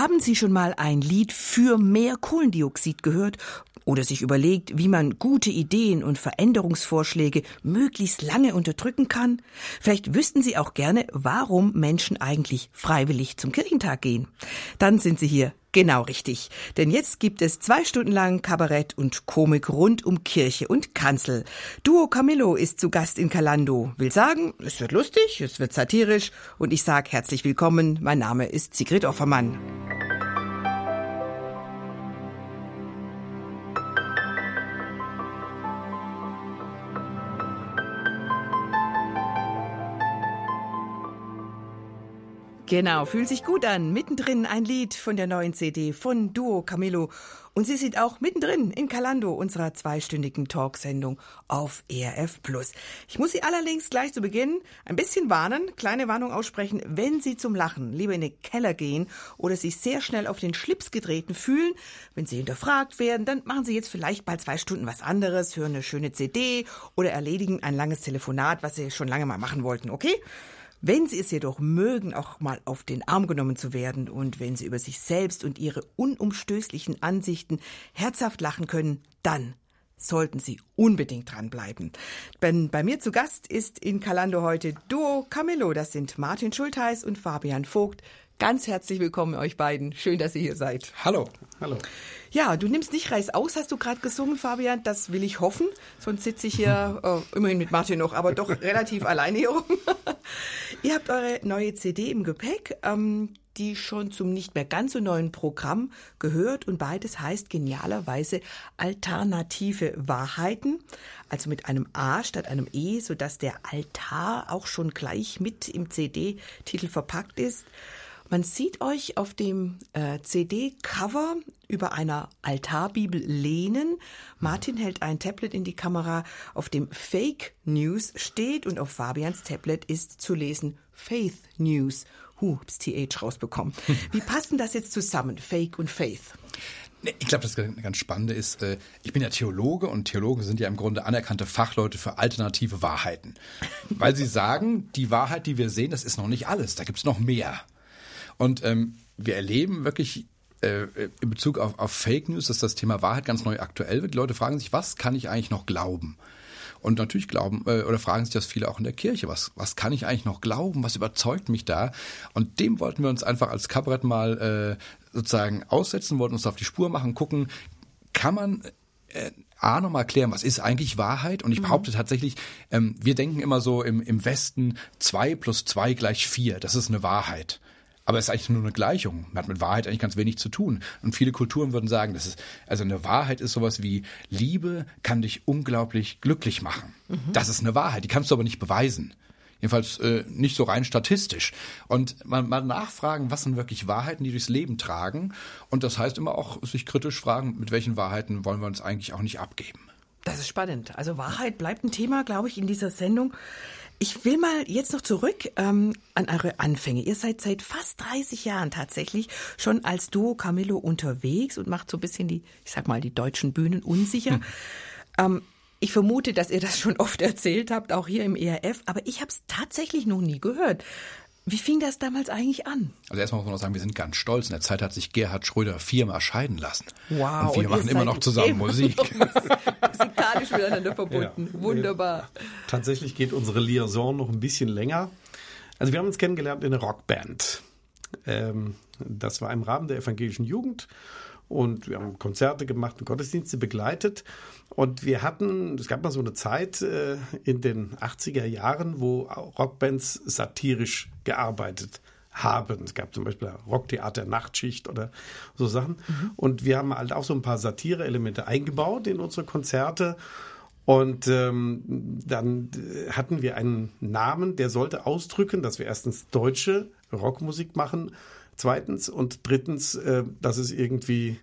Haben Sie schon mal ein Lied für mehr Kohlendioxid gehört oder sich überlegt, wie man gute Ideen und Veränderungsvorschläge möglichst lange unterdrücken kann? Vielleicht wüssten Sie auch gerne, warum Menschen eigentlich freiwillig zum Kirchentag gehen. Dann sind Sie hier Genau richtig. Denn jetzt gibt es zwei Stunden lang Kabarett und Komik rund um Kirche und Kanzel. Duo Camillo ist zu Gast in Calando. Will sagen, es wird lustig, es wird satirisch und ich sag herzlich willkommen. Mein Name ist Sigrid Offermann. Genau, fühlt sich gut an. Mittendrin ein Lied von der neuen CD von Duo Camillo. Und sie sind auch mittendrin in Calando, unserer zweistündigen Talksendung auf ERF Plus. Ich muss Sie allerdings gleich zu Beginn ein bisschen warnen, kleine Warnung aussprechen, wenn Sie zum Lachen lieber in den Keller gehen oder sich sehr schnell auf den Schlips getreten fühlen, wenn Sie hinterfragt werden, dann machen Sie jetzt vielleicht mal zwei Stunden was anderes, hören eine schöne CD oder erledigen ein langes Telefonat, was Sie schon lange mal machen wollten, okay? Wenn Sie es jedoch mögen, auch mal auf den Arm genommen zu werden und wenn Sie über sich selbst und Ihre unumstößlichen Ansichten herzhaft lachen können, dann sollten Sie unbedingt dranbleiben. Denn bei mir zu Gast ist in Calando heute Duo Camillo. Das sind Martin Schultheiß und Fabian Vogt. Ganz herzlich willkommen euch beiden. Schön, dass ihr hier seid. Hallo. Hallo. Ja, du nimmst nicht Reis aus, hast du gerade gesungen, Fabian. Das will ich hoffen. Sonst sitze ich hier äh, immerhin mit Martin noch, aber doch relativ alleine hier rum. Ihr habt eure neue CD im Gepäck, ähm, die schon zum nicht mehr ganz so neuen Programm gehört und beides heißt genialerweise alternative Wahrheiten, also mit einem A statt einem E, sodass der Altar auch schon gleich mit im CD-Titel verpackt ist. Man sieht euch auf dem äh, CD-Cover über einer Altarbibel lehnen. Martin hält ein Tablet in die Kamera, auf dem Fake News steht und auf Fabians Tablet ist zu lesen Faith News. Hab's TH rausbekommen. Wie passt denn das jetzt zusammen, Fake und Faith? Ich glaube, das ganz Spannende ist, äh, ich bin ja Theologe und Theologen sind ja im Grunde anerkannte Fachleute für alternative Wahrheiten. Weil sie sagen, die Wahrheit, die wir sehen, das ist noch nicht alles, da gibt's noch mehr. Und ähm, wir erleben wirklich äh, in Bezug auf, auf Fake News, dass das Thema Wahrheit ganz neu aktuell wird. Die Leute fragen sich, was kann ich eigentlich noch glauben? Und natürlich glauben äh, oder fragen sich das viele auch in der Kirche, was, was kann ich eigentlich noch glauben, was überzeugt mich da? Und dem wollten wir uns einfach als Kabarett mal äh, sozusagen aussetzen, wollten uns auf die Spur machen, gucken, kann man äh, A nochmal erklären, was ist eigentlich Wahrheit? Und ich mhm. behaupte tatsächlich, ähm, wir denken immer so im, im Westen, zwei plus zwei gleich vier, das ist eine Wahrheit. Aber es ist eigentlich nur eine Gleichung. Hat mit Wahrheit eigentlich ganz wenig zu tun. Und viele Kulturen würden sagen, das ist, also eine Wahrheit ist sowas wie Liebe kann dich unglaublich glücklich machen. Mhm. Das ist eine Wahrheit. Die kannst du aber nicht beweisen. Jedenfalls äh, nicht so rein statistisch. Und man mal nachfragen, was sind wirklich Wahrheiten, die durchs Leben tragen. Und das heißt immer auch sich kritisch fragen, mit welchen Wahrheiten wollen wir uns eigentlich auch nicht abgeben. Das ist spannend. Also Wahrheit bleibt ein Thema, glaube ich, in dieser Sendung. Ich will mal jetzt noch zurück ähm, an eure Anfänge. Ihr seid seit fast 30 Jahren tatsächlich schon als Duo Camillo unterwegs und macht so ein bisschen die, ich sag mal, die deutschen Bühnen unsicher. Hm. Ähm, ich vermute, dass ihr das schon oft erzählt habt, auch hier im ERF, aber ich habe es tatsächlich noch nie gehört. Wie fing das damals eigentlich an? Also erstmal muss man auch sagen, wir sind ganz stolz. In der Zeit hat sich Gerhard Schröder viermal scheiden lassen. Wow. Und wir und machen immer noch zusammen Musik. Musikalisch miteinander verbunden. Ja. Wunderbar. Tatsächlich geht unsere Liaison noch ein bisschen länger. Also wir haben uns kennengelernt in einer Rockband. Ähm, das war im Rahmen der evangelischen Jugend und wir haben Konzerte gemacht und Gottesdienste begleitet. Und wir hatten, es gab mal so eine Zeit äh, in den 80er Jahren, wo Rockbands satirisch gearbeitet haben. Es gab zum Beispiel Rocktheater Nachtschicht oder so Sachen. Mhm. Und wir haben halt auch so ein paar Satire-Elemente eingebaut in unsere Konzerte. Und ähm, dann hatten wir einen Namen, der sollte ausdrücken, dass wir erstens deutsche Rockmusik machen Zweitens und drittens, äh, dass es irgendwie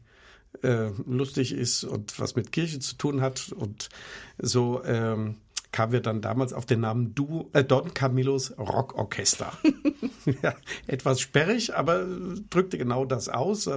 äh, lustig ist und was mit Kirche zu tun hat. Und so ähm, kamen wir dann damals auf den Namen du, äh, Don Camillos Rockorchester. ja, etwas sperrig, aber drückte genau das aus.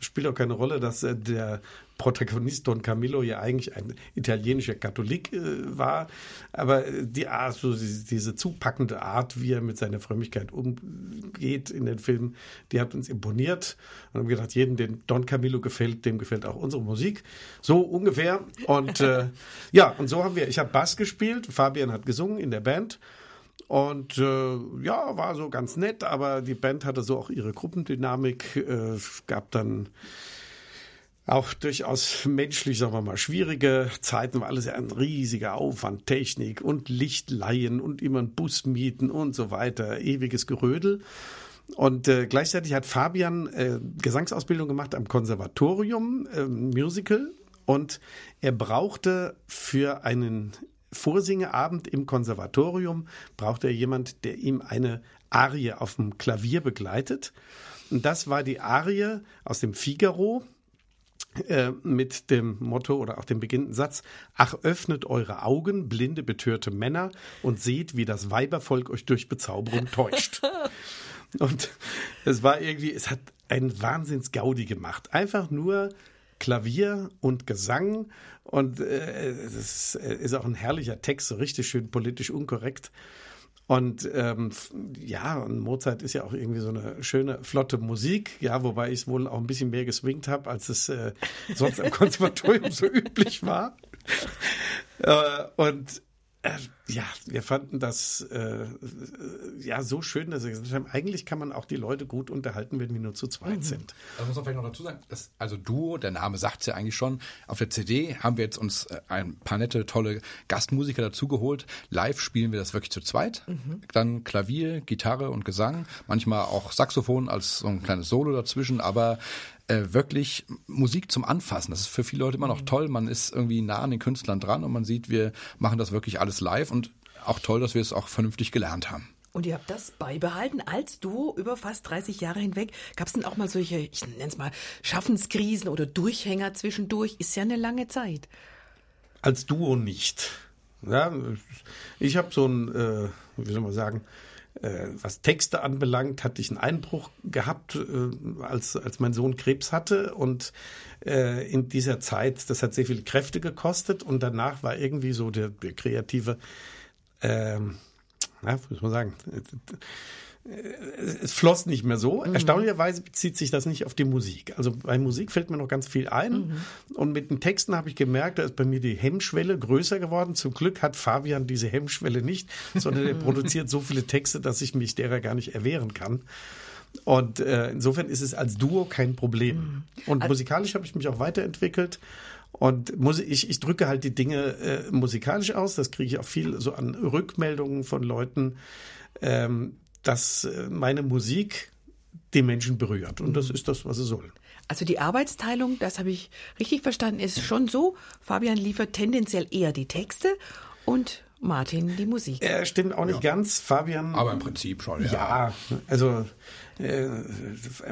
Spielt auch keine Rolle, dass äh, der Protagonist Don Camillo ja eigentlich ein italienischer Katholik äh, war. Aber die Art, so diese zupackende Art, wie er mit seiner Frömmigkeit umgeht in den Filmen, die hat uns imponiert. Und haben gedacht, jedem, dem Don Camillo gefällt, dem gefällt auch unsere Musik. So ungefähr. Und äh, ja, und so haben wir, ich habe Bass gespielt, Fabian hat gesungen in der Band. Und äh, ja, war so ganz nett, aber die Band hatte so auch ihre Gruppendynamik. Äh, gab dann auch durchaus menschlich, sagen wir mal, schwierige Zeiten, war alles ja ein riesiger Aufwand, Technik und Lichtleihen und immer ein Bus mieten und so weiter, ewiges Gerödel. Und äh, gleichzeitig hat Fabian äh, Gesangsausbildung gemacht am Konservatorium, äh, Musical, und er brauchte für einen Vorsingeabend im Konservatorium, brauchte er jemand, der ihm eine Arie auf dem Klavier begleitet. Und das war die Arie aus dem Figaro, äh, mit dem Motto oder auch dem beginnenden Satz, ach öffnet eure Augen, blinde, betörte Männer, und seht, wie das Weibervolk euch durch Bezauberung täuscht. und es war irgendwie, es hat einen Wahnsinns-Gaudi gemacht. Einfach nur Klavier und Gesang und äh, es ist, ist auch ein herrlicher Text, so richtig schön politisch unkorrekt. Und ähm, ja, und Mozart ist ja auch irgendwie so eine schöne, flotte Musik, ja, wobei ich es wohl auch ein bisschen mehr geswingt habe, als es äh, sonst am Konservatorium so üblich war. Äh, und ja, wir fanden das äh, ja so schön, dass wir gesagt haben, eigentlich kann man auch die Leute gut unterhalten, wenn wir nur zu zweit mhm. sind. Das muss man vielleicht noch dazu sagen. Das, also Duo, der Name sagt es ja eigentlich schon. Auf der CD haben wir jetzt uns äh, ein paar nette, tolle Gastmusiker dazugeholt. Live spielen wir das wirklich zu zweit. Mhm. Dann Klavier, Gitarre und Gesang. Manchmal auch Saxophon als so ein kleines Solo dazwischen. Aber äh, wirklich Musik zum Anfassen. Das ist für viele Leute immer noch mhm. toll. Man ist irgendwie nah an den Künstlern dran und man sieht, wir machen das wirklich alles live und auch toll, dass wir es auch vernünftig gelernt haben. Und ihr habt das beibehalten als Duo über fast 30 Jahre hinweg. Gab es denn auch mal solche, ich nenne es mal, Schaffenskrisen oder Durchhänger zwischendurch? Ist ja eine lange Zeit. Als Duo nicht. Ja, ich habe so ein, äh, wie soll man sagen, äh, was Texte anbelangt, hatte ich einen Einbruch gehabt, äh, als, als mein Sohn Krebs hatte. Und äh, in dieser Zeit, das hat sehr viele Kräfte gekostet. Und danach war irgendwie so der, der kreative, ähm, ja, muss man sagen, es floss nicht mehr so. Mhm. Erstaunlicherweise bezieht sich das nicht auf die Musik. Also bei Musik fällt mir noch ganz viel ein. Mhm. Und mit den Texten habe ich gemerkt, da ist bei mir die Hemmschwelle größer geworden. Zum Glück hat Fabian diese Hemmschwelle nicht, sondern er produziert so viele Texte, dass ich mich derer gar nicht erwehren kann. Und äh, insofern ist es als Duo kein Problem. Mhm. Und also, musikalisch habe ich mich auch weiterentwickelt. Und muss, ich, ich drücke halt die Dinge äh, musikalisch aus. Das kriege ich auch viel so an Rückmeldungen von Leuten. Ähm, dass äh, meine Musik die Menschen berührt. Und das mhm. ist das, was sie soll. Also die Arbeitsteilung, das habe ich richtig verstanden, ist schon so. Fabian liefert tendenziell eher die Texte und Martin die Musik. Er stimmt auch nicht ja. ganz. Fabian. Aber im Prinzip schon, ja. Ja, also äh,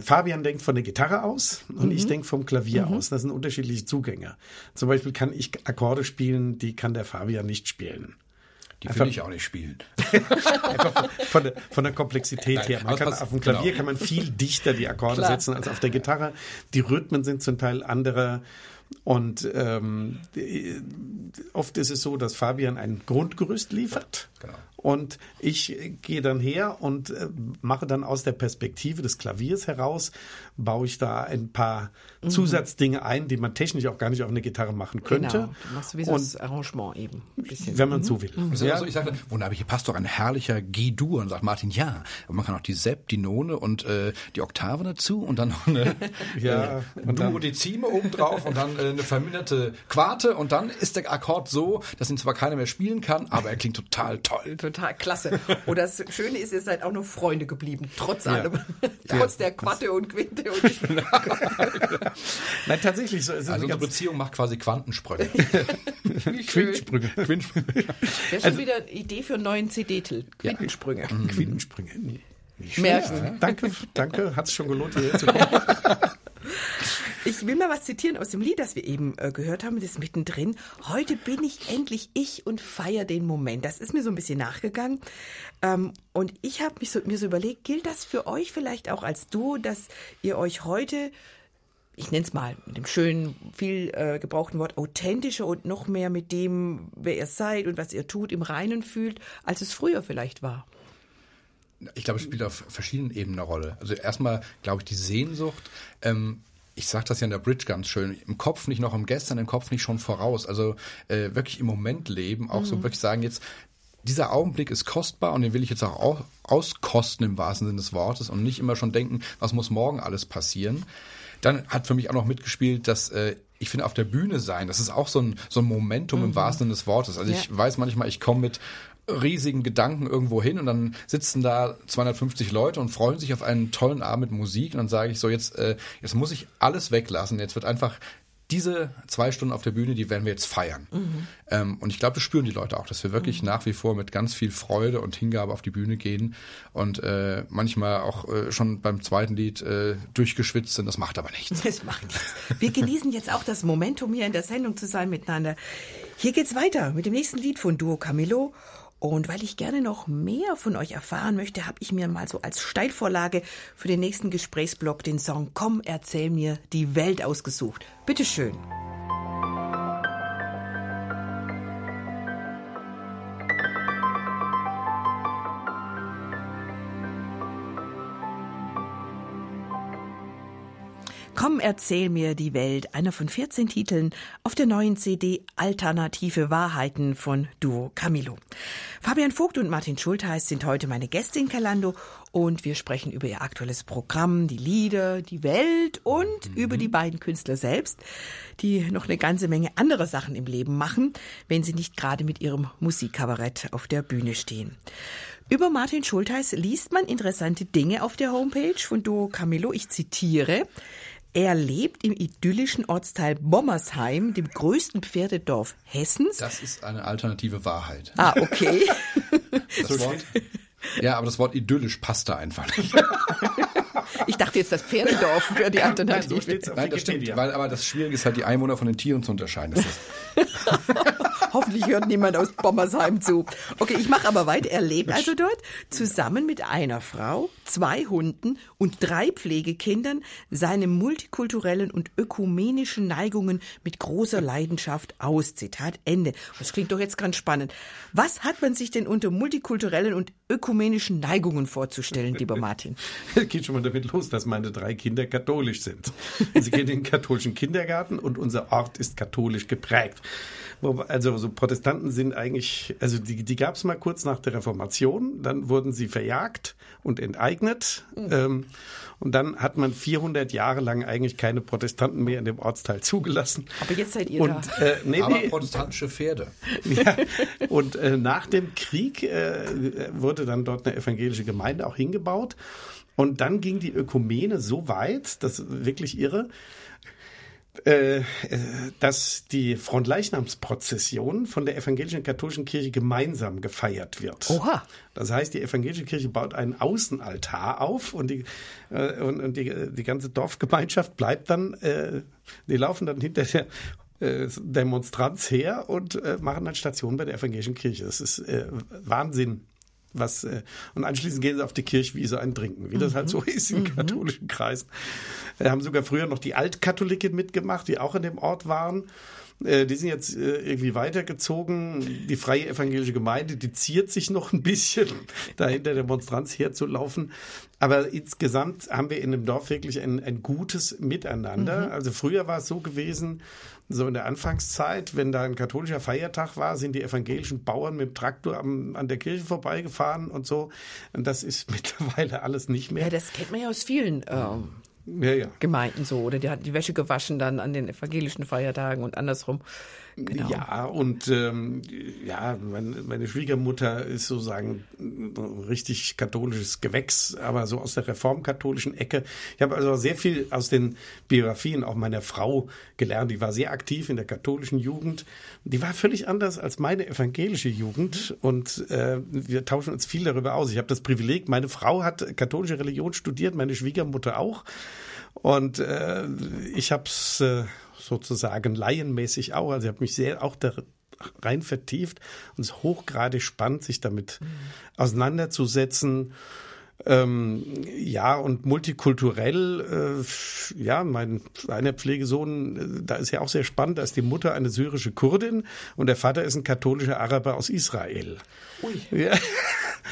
Fabian denkt von der Gitarre aus und mhm. ich denke vom Klavier mhm. aus. Das sind unterschiedliche Zugänge. Zum Beispiel kann ich Akkorde spielen, die kann der Fabian nicht spielen. Die will ich auch nicht spielen. Einfach von, der, von der Komplexität Nein, her. Man kann, auf dem Klavier genau. kann man viel dichter die Akkorde Klar. setzen als auf der Gitarre. Die Rhythmen sind zum Teil andere. Und ähm, oft ist es so, dass Fabian ein Grundgerüst liefert. Genau. Und ich gehe dann her und äh, mache dann aus der Perspektive des Klaviers heraus, baue ich da ein paar mhm. Zusatzdinge ein, die man technisch auch gar nicht auf eine Gitarre machen könnte. Genau. Du machst sowieso und das Arrangement eben. Wenn man mhm. so will. Mhm. Ja. Also ich sage, wunderbar, hier passt doch ein herrlicher G-Dur. Und sagt Martin, ja. Aber man kann auch die Sepp, die None und äh, die Oktave dazu und dann noch eine ja, äh, Duodezime obendrauf und dann äh, eine verminderte Quarte und dann ist der Akkord so, dass ihn zwar keiner mehr spielen kann, aber er klingt total toll total klasse. Und das Schöne ist, ihr seid auch noch Freunde geblieben, trotz ja. allem. trotz der Quatte und Quinte. Und Nein, tatsächlich. So, also unsere Beziehung macht quasi Quantensprünge. Quintensprünge. Quintensprünge. Das ist also, wieder eine Idee für einen neuen CD-Titel. Quintensprünge. Ja. Mhm. Quintensprünge. Nicht Märchen. Danke, danke. Hat es schon gelohnt, hierher zu kommen. Ich will mal was zitieren aus dem Lied, das wir eben äh, gehört haben, das ist mittendrin. Heute bin ich endlich ich und feiere den Moment. Das ist mir so ein bisschen nachgegangen. Ähm, und ich habe so, mir so überlegt, gilt das für euch vielleicht auch als Duo, dass ihr euch heute ich nenne es mal mit dem schönen, viel äh, gebrauchten Wort authentischer und noch mehr mit dem, wer ihr seid und was ihr tut, im Reinen fühlt, als es früher vielleicht war? Ich glaube, es spielt auf verschiedenen Ebenen eine Rolle. Also erstmal, glaube ich, die Sehnsucht. Ähm, ich sage das ja in der Bridge ganz schön, im Kopf nicht noch im Gestern, im Kopf nicht schon voraus. Also äh, wirklich im Moment leben, auch mhm. so wirklich sagen, jetzt dieser Augenblick ist kostbar und den will ich jetzt auch auskosten im wahrsten Sinne des Wortes und nicht immer schon denken, was muss morgen alles passieren. Dann hat für mich auch noch mitgespielt, dass äh, ich finde, auf der Bühne sein, das ist auch so ein, so ein Momentum mhm. im wahrsten Sinne des Wortes. Also ja. ich weiß manchmal, ich komme mit riesigen Gedanken irgendwo hin und dann sitzen da 250 Leute und freuen sich auf einen tollen Abend mit Musik und dann sage ich so, jetzt, äh, jetzt muss ich alles weglassen, jetzt wird einfach diese zwei Stunden auf der Bühne, die werden wir jetzt feiern. Mhm. Ähm, und ich glaube, das spüren die Leute auch, dass wir wirklich mhm. nach wie vor mit ganz viel Freude und Hingabe auf die Bühne gehen und äh, manchmal auch äh, schon beim zweiten Lied äh, durchgeschwitzt sind. Das macht aber nichts. Das macht nichts. Wir genießen jetzt auch das Momentum hier in der Sendung zu sein miteinander. Hier geht's weiter mit dem nächsten Lied von Duo Camillo und weil ich gerne noch mehr von euch erfahren möchte, habe ich mir mal so als Steilvorlage für den nächsten Gesprächsblock den Song Komm, erzähl mir die Welt ausgesucht. Bitteschön. schön. Komm, erzähl mir die Welt, einer von 14 Titeln auf der neuen CD Alternative Wahrheiten von Duo Camilo. Fabian Vogt und Martin Schultheiß sind heute meine Gäste in Calando und wir sprechen über ihr aktuelles Programm, die Lieder, die Welt und mhm. über die beiden Künstler selbst, die noch eine ganze Menge andere Sachen im Leben machen, wenn sie nicht gerade mit ihrem Musikkabarett auf der Bühne stehen. Über Martin Schultheiß liest man interessante Dinge auf der Homepage von Duo Camillo. Ich zitiere. Er lebt im idyllischen Ortsteil Bommersheim, dem größten Pferdedorf Hessens. Das ist eine alternative Wahrheit. Ah, okay. Das Wort, ja, aber das Wort idyllisch passt da einfach nicht. Ich dachte jetzt, das Pferdedorf wäre die Alternative. Nein, so Nein das stimmt, weil, aber das Schwierige ist halt, die Einwohner von den Tieren zu unterscheiden. Hoffentlich hört niemand aus Bommersheim zu. Okay, ich mache aber weiter. Er lebt also dort zusammen mit einer Frau, zwei Hunden und drei Pflegekindern seine multikulturellen und ökumenischen Neigungen mit großer Leidenschaft aus. Zitat Ende. Das klingt doch jetzt ganz spannend. Was hat man sich denn unter multikulturellen und ökumenischen Neigungen vorzustellen, lieber Martin? Es geht schon mal damit los, dass meine drei Kinder katholisch sind. Sie gehen in den katholischen Kindergarten und unser Ort ist katholisch geprägt. Also so Protestanten sind eigentlich, also die, die gab es mal kurz nach der Reformation, dann wurden sie verjagt und enteignet. Mhm. Ähm, und dann hat man 400 Jahre lang eigentlich keine Protestanten mehr in dem Ortsteil zugelassen. Aber jetzt seid ihr und, da. Äh, nee, Aber nee. protestantische Pferde. Ja, und äh, nach dem Krieg äh, wurde dann dort eine evangelische Gemeinde auch hingebaut. Und dann ging die Ökumene so weit, das wirklich irre, äh, dass die Frontleichnamsprozession von der evangelischen katholischen Kirche gemeinsam gefeiert wird. Oha. Das heißt, die evangelische Kirche baut einen Außenaltar auf und die, äh, und, und die, die ganze Dorfgemeinschaft bleibt dann, äh, die laufen dann hinter der äh, Demonstranz her und äh, machen dann Station bei der evangelischen Kirche. Das ist äh, Wahnsinn was äh, und anschließend gehen sie auf die Kirchwiese ein Trinken, wie das halt so mhm. ist in mhm. katholischen Kreisen. Wir haben sogar früher noch die Altkatholiken mitgemacht, die auch in dem Ort waren. Äh, die sind jetzt äh, irgendwie weitergezogen. Die freie evangelische Gemeinde, die ziert sich noch ein bisschen, dahinter der Monstranz herzulaufen. Aber insgesamt haben wir in dem Dorf wirklich ein, ein gutes Miteinander. Mhm. Also früher war es so gewesen, so in der Anfangszeit, wenn da ein katholischer Feiertag war, sind die evangelischen Bauern mit dem Traktor am, an der Kirche vorbeigefahren und so. Und das ist mittlerweile alles nicht mehr. Ja, das kennt man ja aus vielen ähm, ja, ja. Gemeinden so. Oder die hat die Wäsche gewaschen dann an den evangelischen Feiertagen und andersrum. Genau. Ja, und ähm, ja, meine, meine Schwiegermutter ist sozusagen richtig katholisches Gewächs, aber so aus der reformkatholischen Ecke. Ich habe also sehr viel aus den Biografien auch meiner Frau gelernt. Die war sehr aktiv in der katholischen Jugend. Die war völlig anders als meine evangelische Jugend und äh, wir tauschen uns viel darüber aus. Ich habe das Privileg, meine Frau hat katholische Religion studiert, meine Schwiegermutter auch. Und äh, ich habe es äh, sozusagen laienmäßig auch. Also ich habe mich sehr auch da rein vertieft und es ist hochgradig spannend, sich damit mhm. auseinanderzusetzen. Ähm, ja, und multikulturell, äh, ja, mein einer Pflegesohn, äh, da ist ja auch sehr spannend, da ist die Mutter eine syrische Kurdin und der Vater ist ein katholischer Araber aus Israel. Ui. Ja.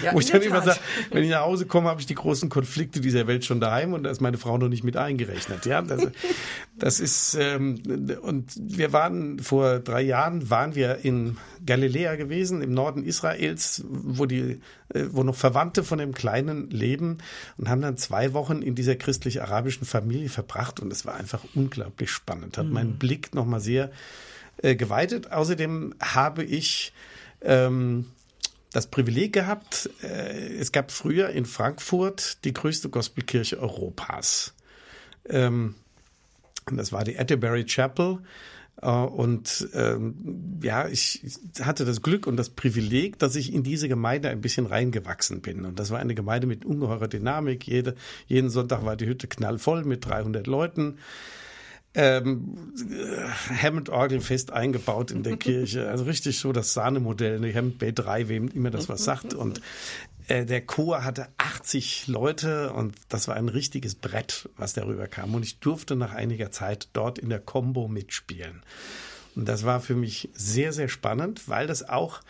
Ja, Wo ich dann immer sage, wenn ich nach Hause komme, habe ich die großen Konflikte dieser Welt schon daheim und da ist meine Frau noch nicht mit eingerechnet. Ja, das, das ist ähm, und wir waren vor drei Jahren waren wir in Galiläa gewesen im Norden Israels, wo die äh, wo noch Verwandte von dem Kleinen leben und haben dann zwei Wochen in dieser christlich-arabischen Familie verbracht und es war einfach unglaublich spannend. Hat mhm. meinen Blick noch mal sehr äh, geweitet. Außerdem habe ich ähm, das Privileg gehabt, äh, es gab früher in Frankfurt die größte Gospelkirche Europas. Ähm, das war die Atterbury Chapel. Äh, und ähm, ja, ich hatte das Glück und das Privileg, dass ich in diese Gemeinde ein bisschen reingewachsen bin. Und das war eine Gemeinde mit ungeheurer Dynamik. Jede, jeden Sonntag war die Hütte knallvoll mit 300 Leuten ähm, Hammond-Orgel fest eingebaut in der Kirche. Also richtig so das Sahnemodell, eine Hammond B3, wem immer das was sagt. Und äh, der Chor hatte 80 Leute und das war ein richtiges Brett, was darüber kam. Und ich durfte nach einiger Zeit dort in der Combo mitspielen. Und das war für mich sehr, sehr spannend, weil das auch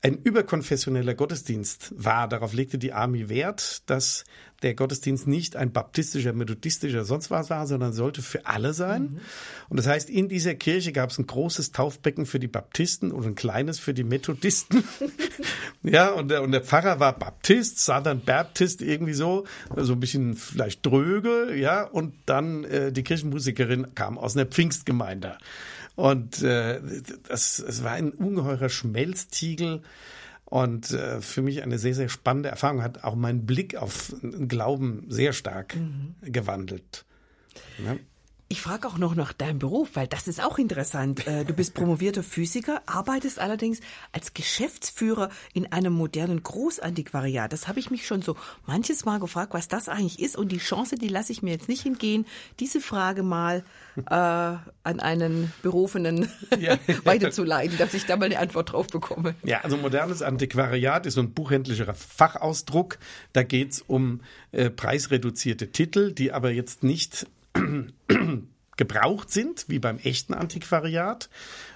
ein überkonfessioneller Gottesdienst war. Darauf legte die Army Wert, dass der Gottesdienst nicht ein baptistischer, methodistischer, sonst was war, sondern sollte für alle sein. Mhm. Und das heißt, in dieser Kirche gab es ein großes Taufbecken für die Baptisten und ein kleines für die Methodisten. ja, und der, und der Pfarrer war Baptist, Southern Baptist, irgendwie so, so ein bisschen vielleicht dröge, ja, und dann äh, die Kirchenmusikerin kam aus einer Pfingstgemeinde. Und äh, das, es war ein ungeheurer Schmelztiegel und äh, für mich eine sehr, sehr spannende Erfahrung, hat auch meinen Blick auf Glauben sehr stark mhm. gewandelt. Ja. Ich frage auch noch nach deinem Beruf, weil das ist auch interessant. Äh, du bist promovierter Physiker, arbeitest allerdings als Geschäftsführer in einem modernen Großantiquariat. Das habe ich mich schon so manches Mal gefragt, was das eigentlich ist. Und die Chance, die lasse ich mir jetzt nicht entgehen, diese Frage mal äh, an einen Berufenen ja. weiterzuleiten, dass ich da mal eine Antwort drauf bekomme. Ja, also modernes Antiquariat ist so ein buchhändlicher Fachausdruck. Da geht es um äh, preisreduzierte Titel, die aber jetzt nicht gebraucht sind, wie beim echten Antiquariat,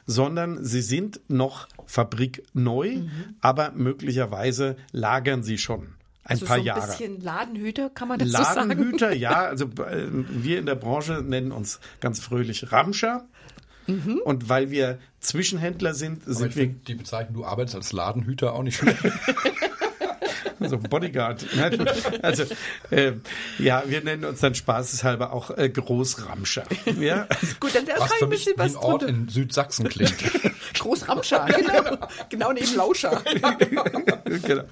sondern sie sind noch fabrikneu, mhm. aber möglicherweise lagern sie schon ein also paar so ein Jahre. Ein bisschen Ladenhüter kann man dazu Ladenhüter, sagen. Ladenhüter, ja. Also äh, wir in der Branche nennen uns ganz fröhlich Ramscher. Mhm. Und weil wir Zwischenhändler sind, aber sind wir. Die Bezeichnung, du arbeitest als Ladenhüter auch nicht schlecht. so ein Bodyguard. Also äh, ja, wir nennen uns dann spaßeshalber auch äh, Großramscher. Ja? Gut, dann was für ein bisschen was Ort in Südsachsen klingt. Großramscher, genau, genau neben Lauscher. genau.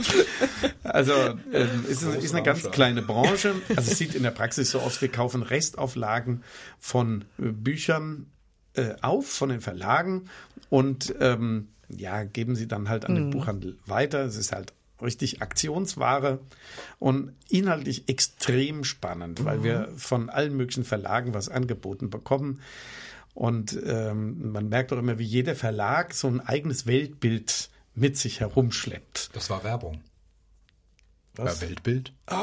Also äh, ist, ist eine ganz kleine Branche. Also es sieht in der Praxis so aus, wir kaufen Restauflagen von äh, Büchern äh, auf, von den Verlagen und ähm, ja, geben sie dann halt an den mhm. Buchhandel weiter. Es ist halt richtig Aktionsware und inhaltlich extrem spannend, weil mhm. wir von allen möglichen Verlagen was angeboten bekommen. Und ähm, man merkt auch immer, wie jeder Verlag so ein eigenes Weltbild mit sich herumschleppt. Das war Werbung. Was? War Weltbild. Oh!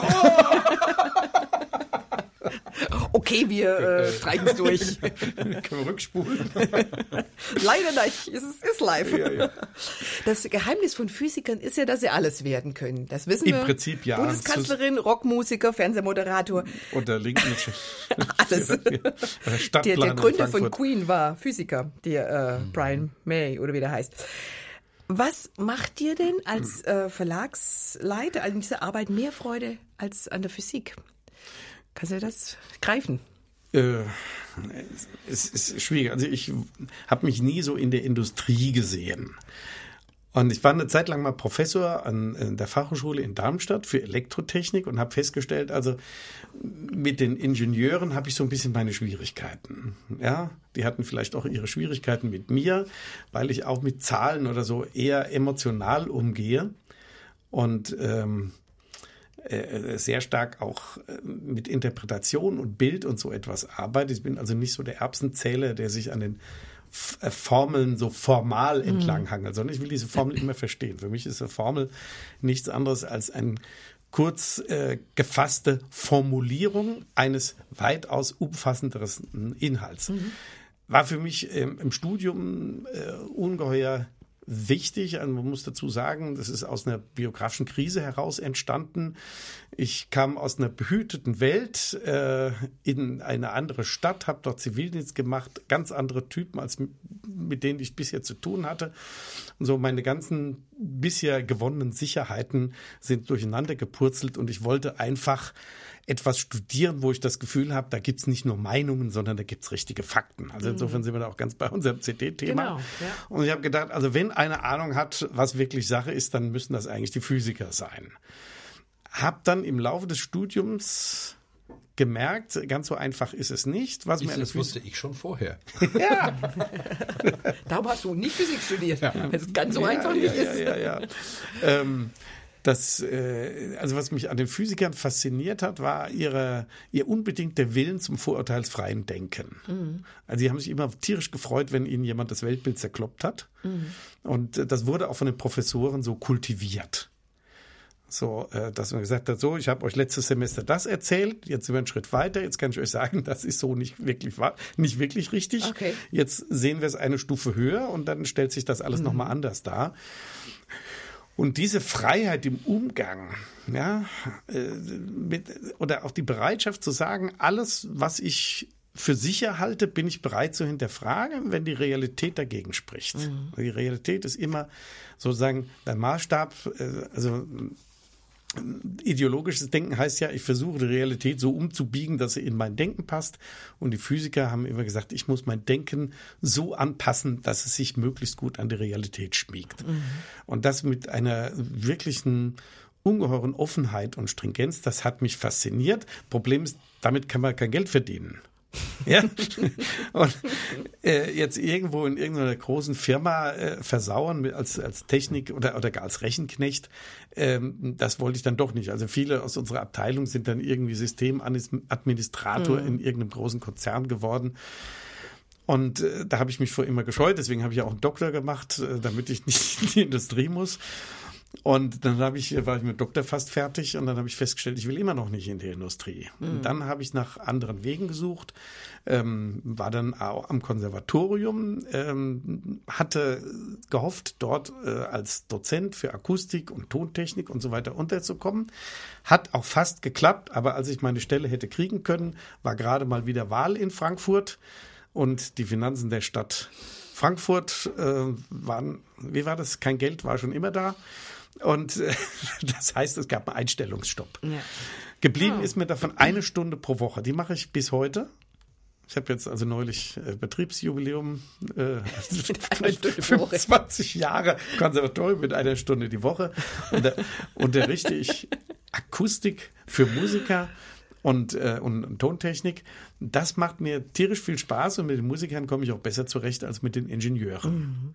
Okay, wir äh, streichen es durch. Können wir rückspulen? Leider nicht. Es ist, ist live. Ja, ja. Das Geheimnis von Physikern ist ja, dass sie alles werden können. Das wissen Im wir. Im Prinzip ja. Bundeskanzlerin, Rockmusiker, Fernsehmoderator. Oder linken. alles. Der, der Gründer von Queen war Physiker, der äh, Brian May oder wie der heißt. Was macht dir denn als äh, Verlagsleiter an dieser Arbeit mehr Freude als an der Physik? Kannst du das greifen? Äh, es ist schwierig. Also ich habe mich nie so in der Industrie gesehen. Und ich war eine Zeit lang mal Professor an der Fachhochschule in Darmstadt für Elektrotechnik und habe festgestellt, also mit den Ingenieuren habe ich so ein bisschen meine Schwierigkeiten. Ja, die hatten vielleicht auch ihre Schwierigkeiten mit mir, weil ich auch mit Zahlen oder so eher emotional umgehe. Und ähm, äh, sehr stark auch äh, mit Interpretation und Bild und so etwas arbeite. Ich bin also nicht so der Erbsenzähler, der sich an den äh, Formeln so formal mhm. entlang hangelt, sondern ich will diese Formel immer verstehen. Für mich ist eine Formel nichts anderes als ein kurz äh, gefasste Formulierung eines weitaus umfassenderen Inhalts. Mhm. War für mich ähm, im Studium äh, ungeheuer wichtig. Also man muss dazu sagen, das ist aus einer biografischen Krise heraus entstanden. Ich kam aus einer behüteten Welt äh, in eine andere Stadt, habe dort Zivildienst gemacht, ganz andere Typen, als mit denen ich bisher zu tun hatte. Und so meine ganzen bisher gewonnenen Sicherheiten sind durcheinander gepurzelt und ich wollte einfach etwas studieren, wo ich das Gefühl habe, da gibt's nicht nur Meinungen, sondern da gibt's richtige Fakten. Also insofern sind wir da auch ganz bei unserem CD-Thema. Genau, ja. Und ich habe gedacht, also wenn eine Ahnung hat, was wirklich Sache ist, dann müssen das eigentlich die Physiker sein. Hab dann im Laufe des Studiums gemerkt, ganz so einfach ist es nicht. Was ich, mir das wusste ich schon vorher. ja. Darum hast du nicht Physik studiert, ja. weil es ganz so ja, einfach ja, nicht ist. Ja, ja, ja. ähm, das, äh, also was mich an den Physikern fasziniert hat, war ihre, ihr unbedingter Willen zum vorurteilsfreien Denken. Mhm. Also sie haben sich immer tierisch gefreut, wenn ihnen jemand das Weltbild zerkloppt hat. Mhm. Und äh, das wurde auch von den Professoren so kultiviert. So, äh, dass man gesagt hat, so, ich habe euch letztes Semester das erzählt, jetzt sind wir einen Schritt weiter, jetzt kann ich euch sagen, das ist so nicht wirklich nicht wirklich richtig. Okay. Jetzt sehen wir es eine Stufe höher und dann stellt sich das alles mhm. nochmal anders dar. Und diese Freiheit im Umgang, ja, äh, mit, oder auch die Bereitschaft zu sagen, alles, was ich für sicher halte, bin ich bereit zu hinterfragen, wenn die Realität dagegen spricht. Mhm. Die Realität ist immer sozusagen der Maßstab, äh, also Ideologisches Denken heißt ja, ich versuche die Realität so umzubiegen, dass sie in mein Denken passt. Und die Physiker haben immer gesagt, ich muss mein Denken so anpassen, dass es sich möglichst gut an die Realität schmiegt. Mhm. Und das mit einer wirklichen ungeheuren Offenheit und Stringenz, das hat mich fasziniert. Problem ist, damit kann man kein Geld verdienen. Ja? Und äh, jetzt irgendwo in irgendeiner großen Firma äh, versauern als, als Technik oder, oder gar als Rechenknecht, ähm, das wollte ich dann doch nicht. Also viele aus unserer Abteilung sind dann irgendwie Systemadministrator mhm. in irgendeinem großen Konzern geworden. Und äh, da habe ich mich vor immer gescheut, deswegen habe ich auch einen Doktor gemacht, äh, damit ich nicht in die Industrie muss. Und dann habe ich, war ich mit Doktor fast fertig und dann habe ich festgestellt, ich will immer noch nicht in die Industrie. Mhm. Und dann habe ich nach anderen Wegen gesucht, ähm, war dann auch am Konservatorium, ähm, hatte gehofft, dort äh, als Dozent für Akustik und Tontechnik und so weiter unterzukommen. Hat auch fast geklappt, aber als ich meine Stelle hätte kriegen können, war gerade mal wieder Wahl in Frankfurt und die Finanzen der Stadt Frankfurt äh, waren, wie war das? Kein Geld war schon immer da. Und äh, das heißt, es gab einen Einstellungsstopp. Ja. Geblieben oh. ist mir davon eine Stunde pro Woche. Die mache ich bis heute. Ich habe jetzt also neulich äh, Betriebsjubiläum, äh, 25 Jahre Konservatorium mit einer Stunde die Woche. Und da unterrichte ich Akustik für Musiker und, äh, und Tontechnik. Das macht mir tierisch viel Spaß und mit den Musikern komme ich auch besser zurecht als mit den Ingenieuren. Mhm.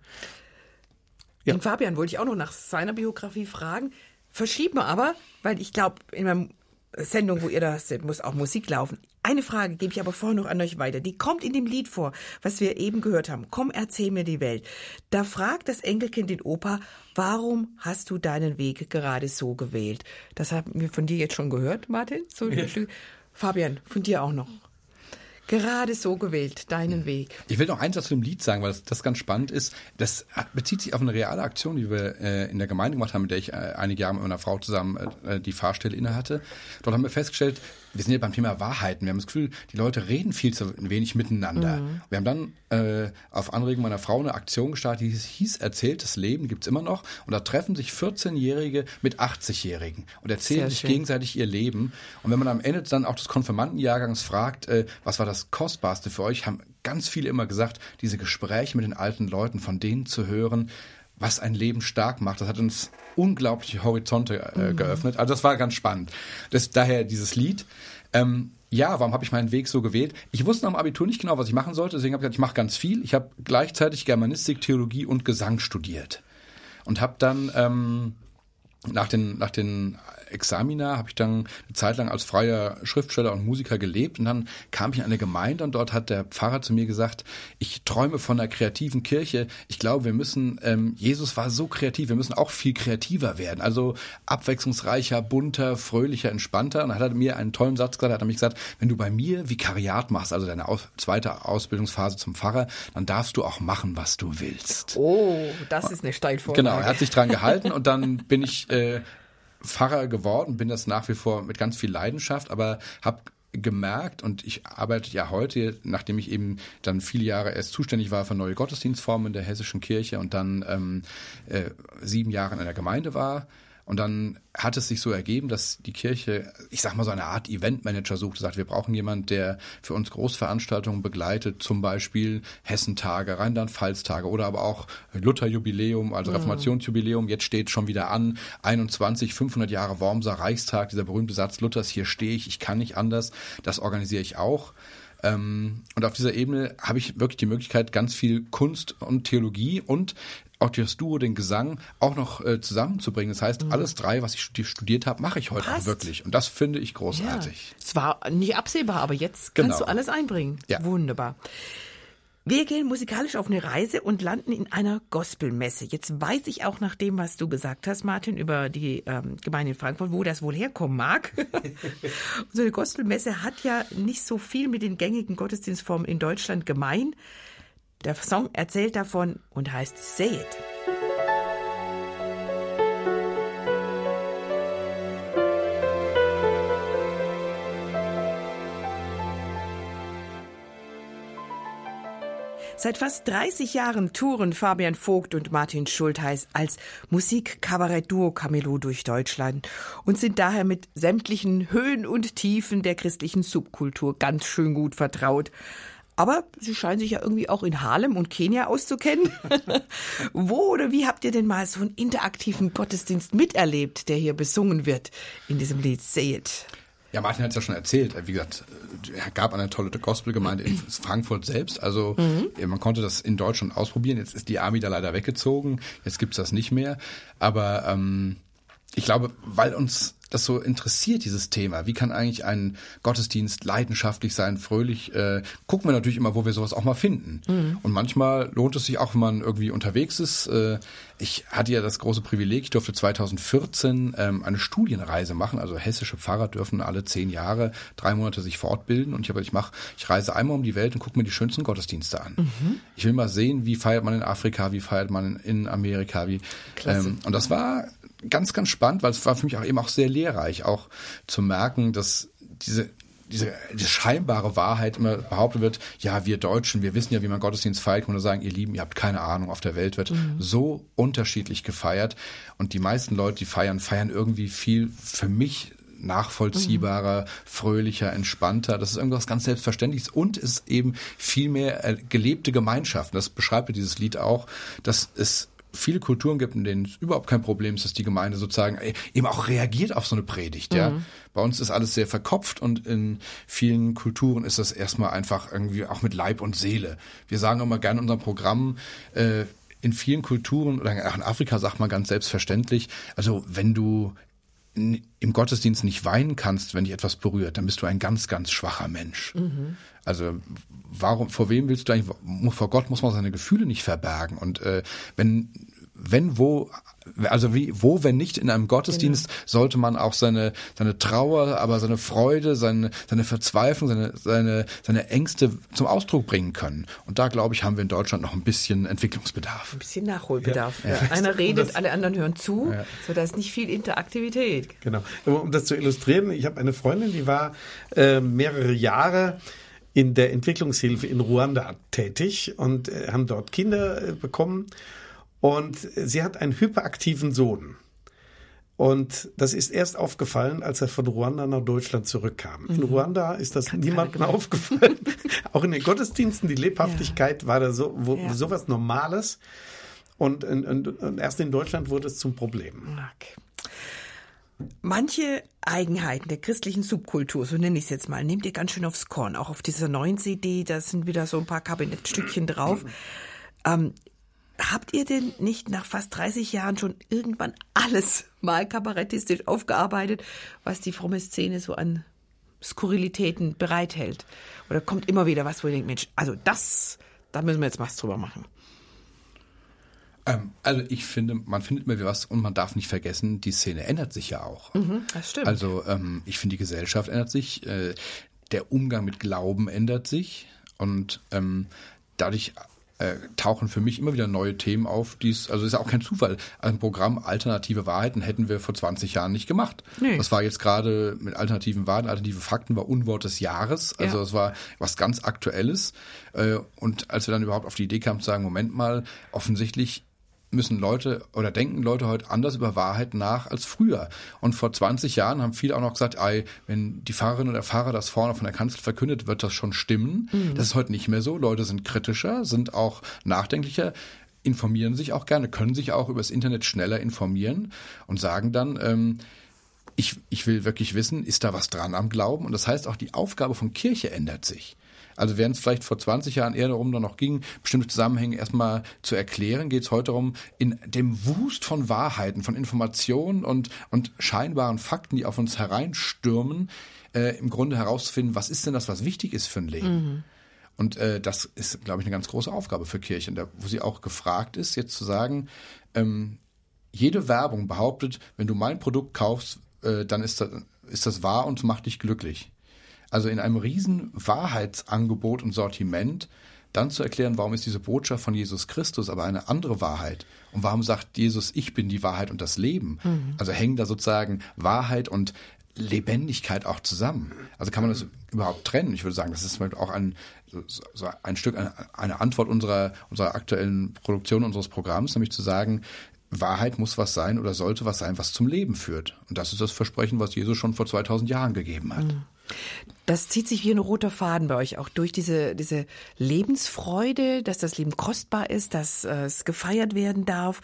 Ja. Den Fabian wollte ich auch noch nach seiner Biografie fragen. Verschieben wir aber, weil ich glaube, in meiner Sendung, wo ihr da seid, muss auch Musik laufen. Eine Frage gebe ich aber vorher noch an euch weiter. Die kommt in dem Lied vor, was wir eben gehört haben. Komm, erzähl mir die Welt. Da fragt das Enkelkind den Opa, warum hast du deinen Weg gerade so gewählt? Das haben wir von dir jetzt schon gehört, Martin. So ja. Fabian, von dir auch noch gerade so gewählt, deinen Weg. Ich will noch eins zu dem Lied sagen, weil das, das ganz spannend ist. Das bezieht sich auf eine reale Aktion, die wir äh, in der Gemeinde gemacht haben, mit der ich äh, einige Jahre mit meiner Frau zusammen äh, die Fahrstelle innehatte. Dort haben wir festgestellt, wir sind ja beim Thema Wahrheiten. Wir haben das Gefühl, die Leute reden viel zu wenig miteinander. Mhm. Wir haben dann äh, auf Anregung meiner Frau eine Aktion gestartet, die hieß Erzähltes Leben, gibt's immer noch. Und da treffen sich 14-Jährige mit 80-Jährigen und erzählen Sehr sich schön. gegenseitig ihr Leben. Und wenn man am Ende dann auch des Konfirmandenjahrgangs fragt, äh, was war das Kostbarste für euch, haben ganz viele immer gesagt, diese Gespräche mit den alten Leuten, von denen zu hören, was ein Leben stark macht. Das hat uns unglaubliche Horizonte äh, mhm. geöffnet. Also das war ganz spannend. Das, daher dieses Lied. Ähm, ja, warum habe ich meinen Weg so gewählt? Ich wusste nach dem Abitur nicht genau, was ich machen sollte, deswegen habe ich gesagt, ich mache ganz viel. Ich habe gleichzeitig Germanistik, Theologie und Gesang studiert und habe dann ähm, nach den nach den Examina habe ich dann eine Zeit lang als freier Schriftsteller und Musiker gelebt und dann kam ich in eine Gemeinde und dort hat der Pfarrer zu mir gesagt, ich träume von einer kreativen Kirche. Ich glaube, wir müssen, ähm, Jesus war so kreativ, wir müssen auch viel kreativer werden. Also abwechslungsreicher, bunter, fröhlicher, entspannter. Und dann hat er mir einen tollen Satz gesagt, hat er mich gesagt, wenn du bei mir Vikariat machst, also deine aus zweite Ausbildungsphase zum Pfarrer, dann darfst du auch machen, was du willst. Oh, das ist eine Steilvorlage. Genau, er hat sich dran gehalten und dann bin ich äh, Pfarrer geworden, bin das nach wie vor mit ganz viel Leidenschaft, aber habe gemerkt und ich arbeite ja heute, nachdem ich eben dann viele Jahre erst zuständig war für neue Gottesdienstformen in der hessischen Kirche und dann ähm, äh, sieben Jahre in einer Gemeinde war, und dann hat es sich so ergeben, dass die Kirche, ich sag mal so eine Art Eventmanager sucht, sagt, wir brauchen jemanden, der für uns Großveranstaltungen begleitet, zum Beispiel Hessentage, Rheinland-Pfalz-Tage oder aber auch Lutherjubiläum, also mhm. Reformationsjubiläum. Jetzt steht schon wieder an, 21, 500 Jahre Wormser Reichstag, dieser berühmte Satz Luthers, hier stehe ich, ich kann nicht anders. Das organisiere ich auch. Ähm, und auf dieser Ebene habe ich wirklich die Möglichkeit, ganz viel Kunst und Theologie und auch das Duo, den Gesang auch noch äh, zusammenzubringen. Das heißt, mhm. alles drei, was ich studiert habe, mache ich heute Passt. auch wirklich. Und das finde ich großartig. Es war nicht absehbar, aber jetzt kannst genau. du alles einbringen. Ja. Wunderbar. Wir gehen musikalisch auf eine Reise und landen in einer Gospelmesse. Jetzt weiß ich auch nach dem, was du gesagt hast, Martin, über die ähm, Gemeinde in Frankfurt, wo das wohl herkommen mag. so eine Gospelmesse hat ja nicht so viel mit den gängigen Gottesdienstformen in Deutschland gemein. Der Song erzählt davon und heißt Say It. Seit fast 30 Jahren touren Fabian Vogt und Martin Schultheiß als Musikkabarett-Duo Camelo durch Deutschland und sind daher mit sämtlichen Höhen und Tiefen der christlichen Subkultur ganz schön gut vertraut. Aber Sie scheinen sich ja irgendwie auch in Harlem und Kenia auszukennen. Wo oder wie habt ihr denn mal so einen interaktiven Gottesdienst miterlebt, der hier besungen wird in diesem Lied Say It? Ja, Martin hat es ja schon erzählt. Wie gesagt, er gab eine tolle Gospelgemeinde in Frankfurt selbst. Also mhm. man konnte das in Deutschland ausprobieren. Jetzt ist die Army da leider weggezogen. Jetzt gibt's das nicht mehr. Aber ähm, ich glaube, weil uns das so interessiert, dieses Thema. Wie kann eigentlich ein Gottesdienst leidenschaftlich sein, fröhlich? Äh, gucken wir natürlich immer, wo wir sowas auch mal finden. Mhm. Und manchmal lohnt es sich auch, wenn man irgendwie unterwegs ist. Äh, ich hatte ja das große Privileg, ich durfte 2014 ähm, eine Studienreise machen. Also hessische Pfarrer dürfen alle zehn Jahre drei Monate sich fortbilden. Und ich habe, ich mache, ich reise einmal um die Welt und gucke mir die schönsten Gottesdienste an. Mhm. Ich will mal sehen, wie feiert man in Afrika, wie feiert man in Amerika, wie. Ähm, und das war ganz, ganz spannend, weil es war für mich auch eben auch sehr lehrreich, auch zu merken, dass diese diese, diese scheinbare Wahrheit immer behauptet wird, ja, wir Deutschen, wir wissen ja, wie man Gottesdienst feiert, und sagen, ihr Lieben, ihr habt keine Ahnung, auf der Welt wird mhm. so unterschiedlich gefeiert. Und die meisten Leute, die feiern, feiern irgendwie viel für mich nachvollziehbarer, mhm. fröhlicher, entspannter. Das ist irgendwas ganz Selbstverständliches und ist eben viel mehr äh, gelebte Gemeinschaften. Das beschreibt dieses Lied auch, dass es viele Kulturen gibt, in denen es überhaupt kein Problem ist, dass die Gemeinde sozusagen eben auch reagiert auf so eine Predigt. Ja, mhm. bei uns ist alles sehr verkopft und in vielen Kulturen ist das erstmal einfach irgendwie auch mit Leib und Seele. Wir sagen immer gerne in unserem Programm. Äh, in vielen Kulturen oder auch in Afrika sagt man ganz selbstverständlich, also wenn du im Gottesdienst nicht weinen kannst, wenn dich etwas berührt, dann bist du ein ganz, ganz schwacher Mensch. Mhm. Also warum, vor wem willst du eigentlich, vor Gott muss man seine Gefühle nicht verbergen. Und äh, wenn wenn wo, also wie, wo, wenn nicht in einem Gottesdienst, genau. sollte man auch seine, seine Trauer, aber seine Freude, seine, seine Verzweiflung, seine, seine, seine Ängste zum Ausdruck bringen können. Und da, glaube ich, haben wir in Deutschland noch ein bisschen Entwicklungsbedarf. Ein bisschen Nachholbedarf. Ja. Ja. Einer redet, das, alle anderen hören zu, ja. so da ist nicht viel Interaktivität. Genau. Um das zu illustrieren, ich habe eine Freundin, die war äh, mehrere Jahre in der Entwicklungshilfe in Ruanda tätig und äh, haben dort Kinder äh, bekommen. Und sie hat einen hyperaktiven Sohn. Und das ist erst aufgefallen, als er von Ruanda nach Deutschland zurückkam. In mhm. Ruanda ist das Kann niemandem aufgefallen. Auch in den Gottesdiensten, die Lebhaftigkeit ja. war da so, wo, ja. sowas Normales. Und, und, und, erst in Deutschland wurde es zum Problem. Okay. Manche Eigenheiten der christlichen Subkultur, so nenne ich es jetzt mal, nehmt ihr ganz schön aufs Korn. Auch auf dieser neuen CD, da sind wieder so ein paar Kabinettstückchen drauf. Ähm, Habt ihr denn nicht nach fast 30 Jahren schon irgendwann alles mal kabarettistisch aufgearbeitet, was die fromme Szene so an Skurrilitäten bereithält? Oder kommt immer wieder was, wo ihr denkt, Mensch, also das, da müssen wir jetzt was drüber machen? Ähm, also ich finde, man findet immer wieder was und man darf nicht vergessen, die Szene ändert sich ja auch. Mhm, das stimmt. Also ähm, ich finde, die Gesellschaft ändert sich, äh, der Umgang mit Glauben ändert sich und ähm, dadurch äh, tauchen für mich immer wieder neue Themen auf, die es, also ist ja auch kein Zufall. Ein Programm Alternative Wahrheiten hätten wir vor 20 Jahren nicht gemacht. Nee. Das war jetzt gerade mit alternativen Wahrheiten, alternative Fakten war Unwort des Jahres. Also Ja. es war was ganz Aktuelles. Äh, Und als wir dann überhaupt auf die Idee kamen zu sagen, Moment mal, offensichtlich müssen Leute oder denken Leute heute anders über Wahrheit nach als früher. Und vor 20 Jahren haben viele auch noch gesagt, ey, wenn die Fahrerin oder der Fahrer das vorne von der Kanzel verkündet, wird das schon stimmen. Das ist heute nicht mehr so. Leute sind kritischer, sind auch nachdenklicher, informieren sich auch gerne, können sich auch übers Internet schneller informieren und sagen dann, ähm, ich, ich will wirklich wissen, ist da was dran am Glauben? Und das heißt, auch die Aufgabe von Kirche ändert sich. Also während es vielleicht vor 20 Jahren eher darum noch ging, bestimmte Zusammenhänge erstmal zu erklären, geht es heute darum, in dem Wust von Wahrheiten, von Informationen und, und scheinbaren Fakten, die auf uns hereinstürmen, äh, im Grunde herauszufinden, was ist denn das, was wichtig ist für ein Leben. Und äh, das ist, glaube ich, eine ganz große Aufgabe für Kirchen, da, wo sie auch gefragt ist, jetzt zu sagen, ähm, jede Werbung behauptet, wenn du mein Produkt kaufst, äh, dann ist das, ist das wahr und macht dich glücklich. Also in einem riesen Wahrheitsangebot und Sortiment dann zu erklären, warum ist diese Botschaft von Jesus Christus aber eine andere Wahrheit? Und warum sagt Jesus, ich bin die Wahrheit und das Leben? Also hängen da sozusagen Wahrheit und Lebendigkeit auch zusammen. Also kann man das überhaupt trennen? Ich würde sagen, das ist auch ein, so, ein Stück, eine, Antwort unserer, unserer aktuellen Produktion unseres Programms, nämlich zu sagen, Wahrheit muss was sein oder sollte was sein, was zum Leben führt. Und das ist das Versprechen, was Jesus schon vor 2000 Jahren gegeben hat. Das zieht sich wie ein roter Faden bei euch auch durch diese, diese Lebensfreude, dass das Leben kostbar ist, dass äh, es gefeiert werden darf.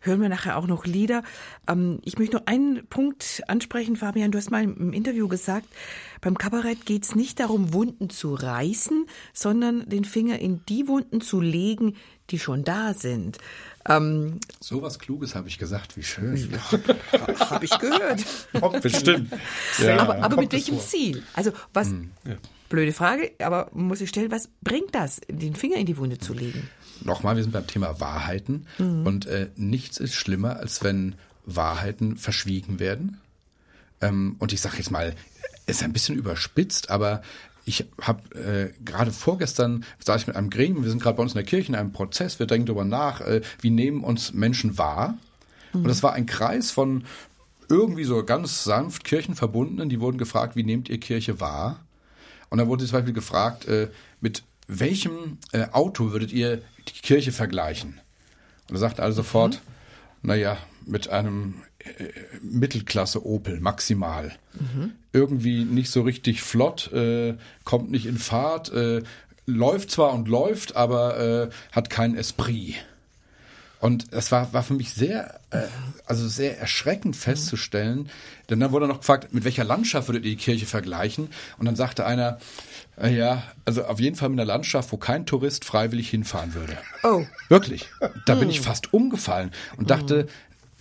Hören wir nachher auch noch Lieder. Ähm, ich möchte nur einen Punkt ansprechen, Fabian. Du hast mal im Interview gesagt, beim Kabarett geht es nicht darum, Wunden zu reißen, sondern den Finger in die Wunden zu legen, die schon da sind. Ähm, So was Kluges habe ich gesagt, wie schön. Habe ich gehört. Bestimmt. aber aber kommt mit welchem vor. Ziel? Also was, blöde Frage, aber muss ich stellen, was bringt das, den Finger in die Wunde zu legen? Nochmal, wir sind beim Thema Wahrheiten. Und äh, nichts ist schlimmer, als wenn Wahrheiten verschwiegen werden. Ähm, und ich sage jetzt mal, ist ein bisschen überspitzt, aber ich habe äh, gerade vorgestern saß ich mit einem Gremium, wir sind gerade bei uns in der Kirche in einem Prozess, wir denken darüber nach, äh, wie nehmen uns Menschen wahr. Und das war ein Kreis von irgendwie so ganz sanft Kirchenverbundenen, die wurden gefragt, wie nehmt ihr Kirche wahr? Und dann wurde zum Beispiel gefragt, äh, mit welchem äh, Auto würdet ihr die Kirche vergleichen? Und da sagten alle sofort, naja, mit einem Mittelklasse Opel maximal. Irgendwie nicht so richtig flott, äh, kommt nicht in Fahrt, äh, läuft zwar und läuft, aber äh, hat keinen Esprit. Und das war, war für mich sehr, äh, also sehr erschreckend festzustellen. Denn dann wurde noch gefragt, mit welcher Landschaft würdet ihr die Kirche vergleichen? Und dann sagte einer, äh, ja, also auf jeden Fall mit einer Landschaft, wo kein Tourist freiwillig hinfahren würde. Oh. Wirklich. Da bin ich fast umgefallen und dachte,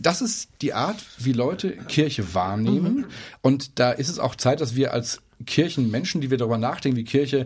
das ist die Art, wie Leute Kirche wahrnehmen. Und da ist es auch Zeit, dass wir als Kirchenmenschen, die wir darüber nachdenken, wie Kirche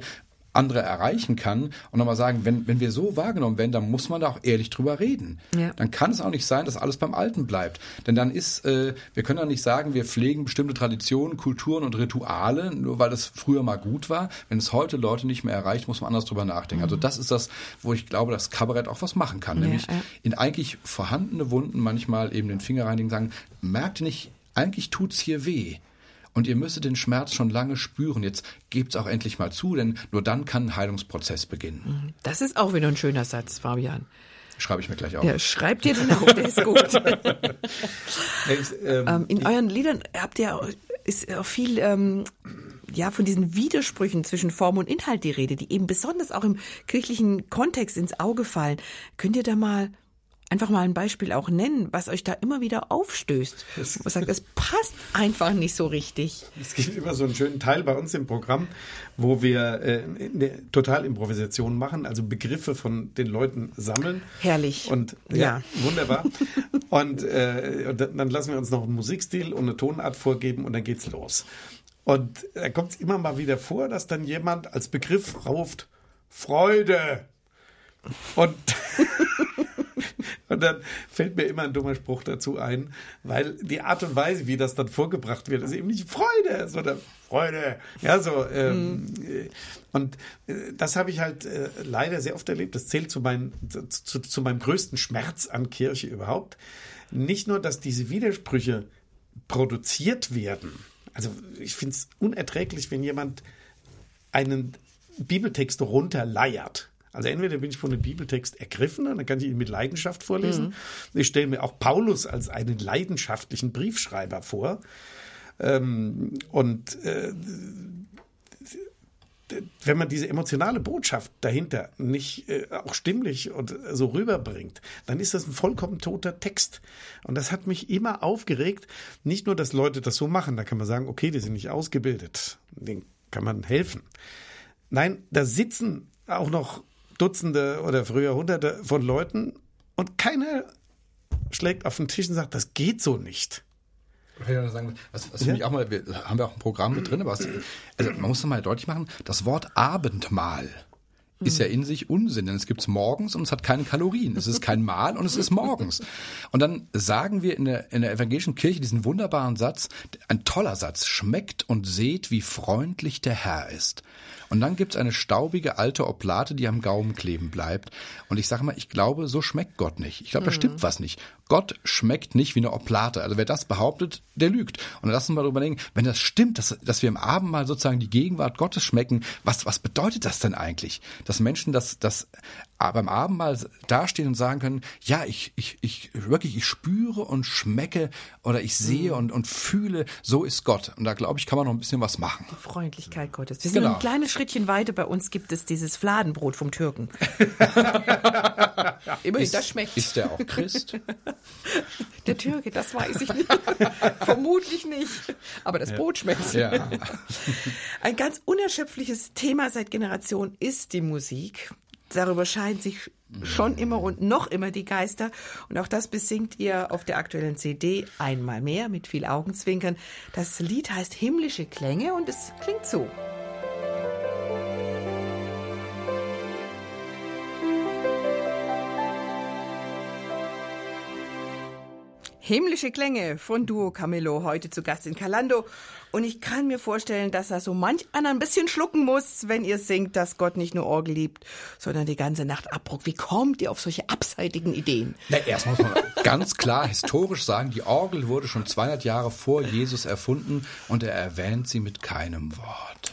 andere erreichen kann und nochmal sagen, wenn, wenn wir so wahrgenommen werden, dann muss man da auch ehrlich drüber reden. Ja. Dann kann es auch nicht sein, dass alles beim Alten bleibt. Denn dann ist, äh, wir können ja nicht sagen, wir pflegen bestimmte Traditionen, Kulturen und Rituale, nur weil es früher mal gut war. Wenn es heute Leute nicht mehr erreicht, muss man anders drüber nachdenken. Also das ist das, wo ich glaube, dass Kabarett auch was machen kann. Nämlich ja. in eigentlich vorhandene Wunden manchmal eben den Finger reinigen, sagen, merkt nicht, eigentlich tut's hier weh. Und ihr müsstet den Schmerz schon lange spüren. Jetzt gebt's auch endlich mal zu, denn nur dann kann ein Heilungsprozess beginnen. Das ist auch wieder ein schöner Satz, Fabian. Schreibe ich mir gleich auf. Ja, schreibt ihr den auf, der ist gut. ähm, in euren Liedern habt ihr auch, ist auch viel ähm, ja von diesen Widersprüchen zwischen Form und Inhalt die Rede, die eben besonders auch im kirchlichen Kontext ins Auge fallen. Könnt ihr da mal einfach mal ein Beispiel auch nennen, was euch da immer wieder aufstößt? Wo sagt, es passt einfach nicht so richtig. Es gibt immer so einen schönen Teil bei uns im Programm, wo wir äh, eine Totalimprovisation machen, also Begriffe von den Leuten sammeln. Herrlich. Und ja, Ja. wunderbar. und, äh, und dann lassen wir uns noch einen Musikstil und eine Tonart vorgeben und dann geht's los. Und da kommt es immer mal wieder vor, dass dann jemand als Begriff ruft, Freude. Und, und dann fällt mir immer ein dummer Spruch dazu ein, weil die Art und Weise, wie das dann vorgebracht wird, ist eben nicht Freude, sondern Freude. Ja, so. Ähm, äh, Und äh, das habe ich halt äh, leider sehr oft erlebt. Das zählt zu, mein, zu, zu meinem größten Schmerz an Kirche überhaupt. Nicht nur, dass diese Widersprüche produziert werden. Also ich finde es unerträglich, wenn jemand einen Bibeltext runterleiert. Also entweder bin ich von dem Bibeltext ergriffen, und dann kann ich ihn mit Leidenschaft vorlesen. Ich stelle mir auch Paulus als einen leidenschaftlichen Briefschreiber vor. Ähm, und äh, wenn man diese emotionale Botschaft dahinter nicht äh, auch stimmlich und so rüberbringt, dann ist das ein vollkommen toter Text. Und das hat mich immer aufgeregt. Nicht nur, dass Leute das so machen, da kann man sagen, okay, die sind nicht ausgebildet, denen kann man helfen. Nein, da sitzen auch noch Dutzende oder früher Hunderte von Leuten und keiner schlägt auf den Tisch und sagt, das geht so nicht. Ich ja sagen, was, was für mich auch mal, wir haben ja auch ein Programm mit drin, aber was, also man muss doch mal deutlich machen, das Wort Abendmahl ist ja in sich Unsinn, denn es gibt's morgens und es hat keine Kalorien. Es ist kein Mahl und es ist morgens. Und dann sagen wir in der, in der evangelischen Kirche diesen wunderbaren Satz, ein toller Satz, schmeckt und seht, wie freundlich der Herr ist. Und dann gibt's eine staubige alte Oblate, die am Gaumen kleben bleibt. Und ich sage mal, ich glaube, so schmeckt Gott nicht. Ich glaube, da stimmt was nicht. Gott schmeckt nicht wie eine Oblate. Also wer das behauptet, der lügt. Und lass uns mal drüber denken, wenn das stimmt, dass, dass wir im Abendmahl sozusagen die Gegenwart Gottes schmecken, was, was bedeutet das denn eigentlich? Dass Menschen das, das beim Abendmahl dastehen und sagen können, ja, ich, ich, ich wirklich, ich spüre und schmecke oder ich sehe und, und fühle, so ist Gott. Und da glaube ich, kann man noch ein bisschen was machen. Die Freundlichkeit Gottes. Wir sind Genau. ein kleines Schrittchen weiter. Bei uns gibt es dieses Fladenbrot vom Türken. Immerhin, das schmeckt. Ist der auch Christ? Der Türke, das weiß ich nicht. Vermutlich nicht. Aber das Brot schmeckt. ja. Ein ganz unerschöpfliches Thema seit Generationen ist die Musik. Darüber scheiden sich schon immer und noch immer die Geister. Und auch das besingt ihr auf der aktuellen CD einmal mehr mit viel Augenzwinkern. Das Lied heißt Himmlische Klänge und es klingt so. Himmlische Klänge von Duo Camillo, heute zu Gast in Calando. Und ich kann mir vorstellen, dass da so manch einer ein bisschen schlucken muss, wenn ihr singt, dass Gott nicht nur Orgel liebt, sondern die ganze Nacht abruckt. Wie kommt ihr auf solche abseitigen Ideen? Na, erst muss man ganz klar historisch sagen, die Orgel wurde schon 200 Jahre vor Jesus erfunden und er erwähnt sie mit keinem Wort.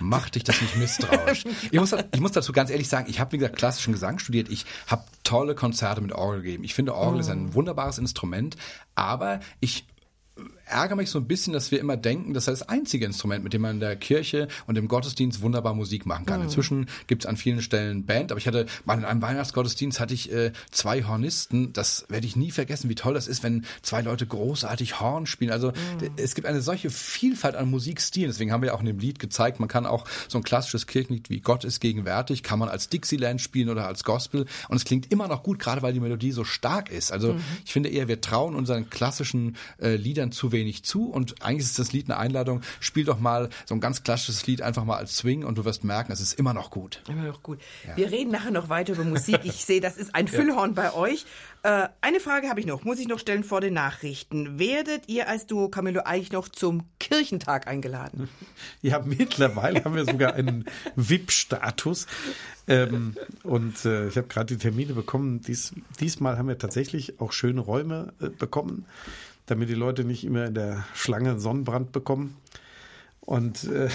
Mach dich das nicht misstrauisch. Ich muss, ich muss dazu ganz ehrlich sagen, ich habe, wie gesagt, klassischen Gesang studiert. Ich habe tolle Konzerte mit Orgel gegeben. Ich finde, Orgel ist ein wunderbares Instrument, aber ich ärgere mich so ein bisschen, dass wir immer denken, das sei das einzige Instrument, mit dem man in der Kirche und im Gottesdienst wunderbar Musik machen kann. Inzwischen gibt es an vielen Stellen Band, aber ich hatte mal in einem Weihnachtsgottesdienst hatte ich äh, zwei Hornisten. Das werde ich nie vergessen, wie toll das ist, wenn zwei Leute großartig Horn spielen. Also d- es gibt eine solche Vielfalt an Musikstilen. Deswegen haben wir auch in dem Lied gezeigt, man kann auch so ein klassisches Kirchenlied wie Gott ist gegenwärtig, kann man als Dixieland spielen oder als Gospel. Und es klingt immer noch gut, gerade weil die Melodie so stark ist. Also ich finde eher, wir trauen unseren klassischen äh, Liedern zu wenig zu und eigentlich ist das Lied eine Einladung, spiel doch mal so ein ganz klassisches Lied einfach mal als Swing und du wirst merken, es ist immer noch gut. Immer noch gut. Wir reden nachher noch weiter über Musik. Ich sehe, das ist ein Füllhorn bei euch. Äh, eine Frage habe ich noch, muss ich noch stellen vor den Nachrichten. Werdet ihr als Duo Camillo eigentlich noch zum Kirchentag eingeladen? Ja, mittlerweile haben wir sogar einen VIP-Status. Ähm, und äh, ich habe gerade die Termine bekommen. Dies, diesmal haben wir tatsächlich auch schöne Räume äh, bekommen, damit die Leute nicht immer in der Schlange Sonnenbrand bekommen. Und äh,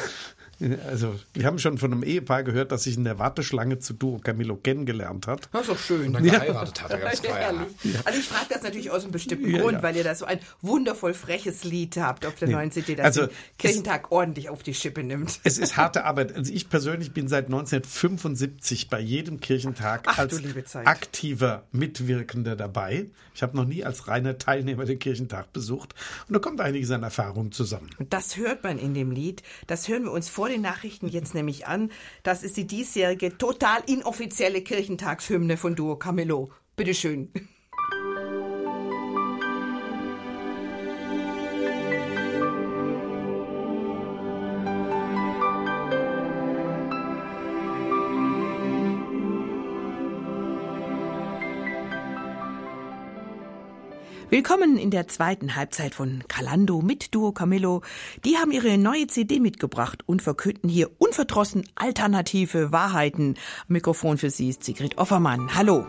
Also, wir haben schon von einem Ehepaar gehört, das sich in der Warteschlange zu Duo Camillo kennengelernt hat. Das ist doch schön. Und dann geheiratet hat er ganz Ja. Also ich frage das natürlich aus einem bestimmten Ja, Grund, ja. weil ihr da so ein wundervoll freches Lied habt auf der neuen CD, das Also, den Kirchentag ordentlich auf die Schippe nimmt. Es ist harte Arbeit. Also ich persönlich bin seit 1975 bei jedem Kirchentag Ach, du als liebe Zeit. aktiver Mitwirkender dabei. Ich habe noch nie als reiner Teilnehmer den Kirchentag besucht. Und da kommt einiges an Erfahrung zusammen. Und das hört man in dem Lied. Das hören wir uns vor den Nachrichten jetzt nämlich an. Das ist die diesjährige total inoffizielle Kirchentagshymne von Duo Camillo. Bitteschön. Willkommen in der zweiten Halbzeit von Calando mit Duo Camillo. Die haben ihre neue CD mitgebracht und verkünden hier unverdrossen alternative Wahrheiten. Mikrofon für Sie ist Sigrid Offermann. Hallo.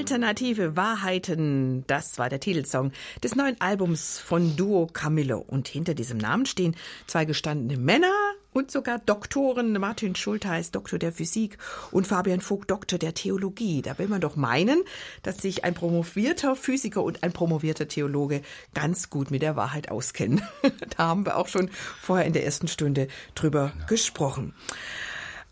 Alternative Wahrheiten, das war der Titelsong des neuen Albums von Duo Camillo. Und hinter diesem Namen stehen zwei gestandene Männer und sogar Doktoren. Martin Schultheiß, Doktor der Physik und Fabian Vogt, Doktor der Theologie. Da will man doch meinen, dass sich ein promovierter Physiker und ein promovierter Theologe ganz gut mit der Wahrheit auskennen. da haben wir auch schon vorher in der ersten Stunde drüber gesprochen.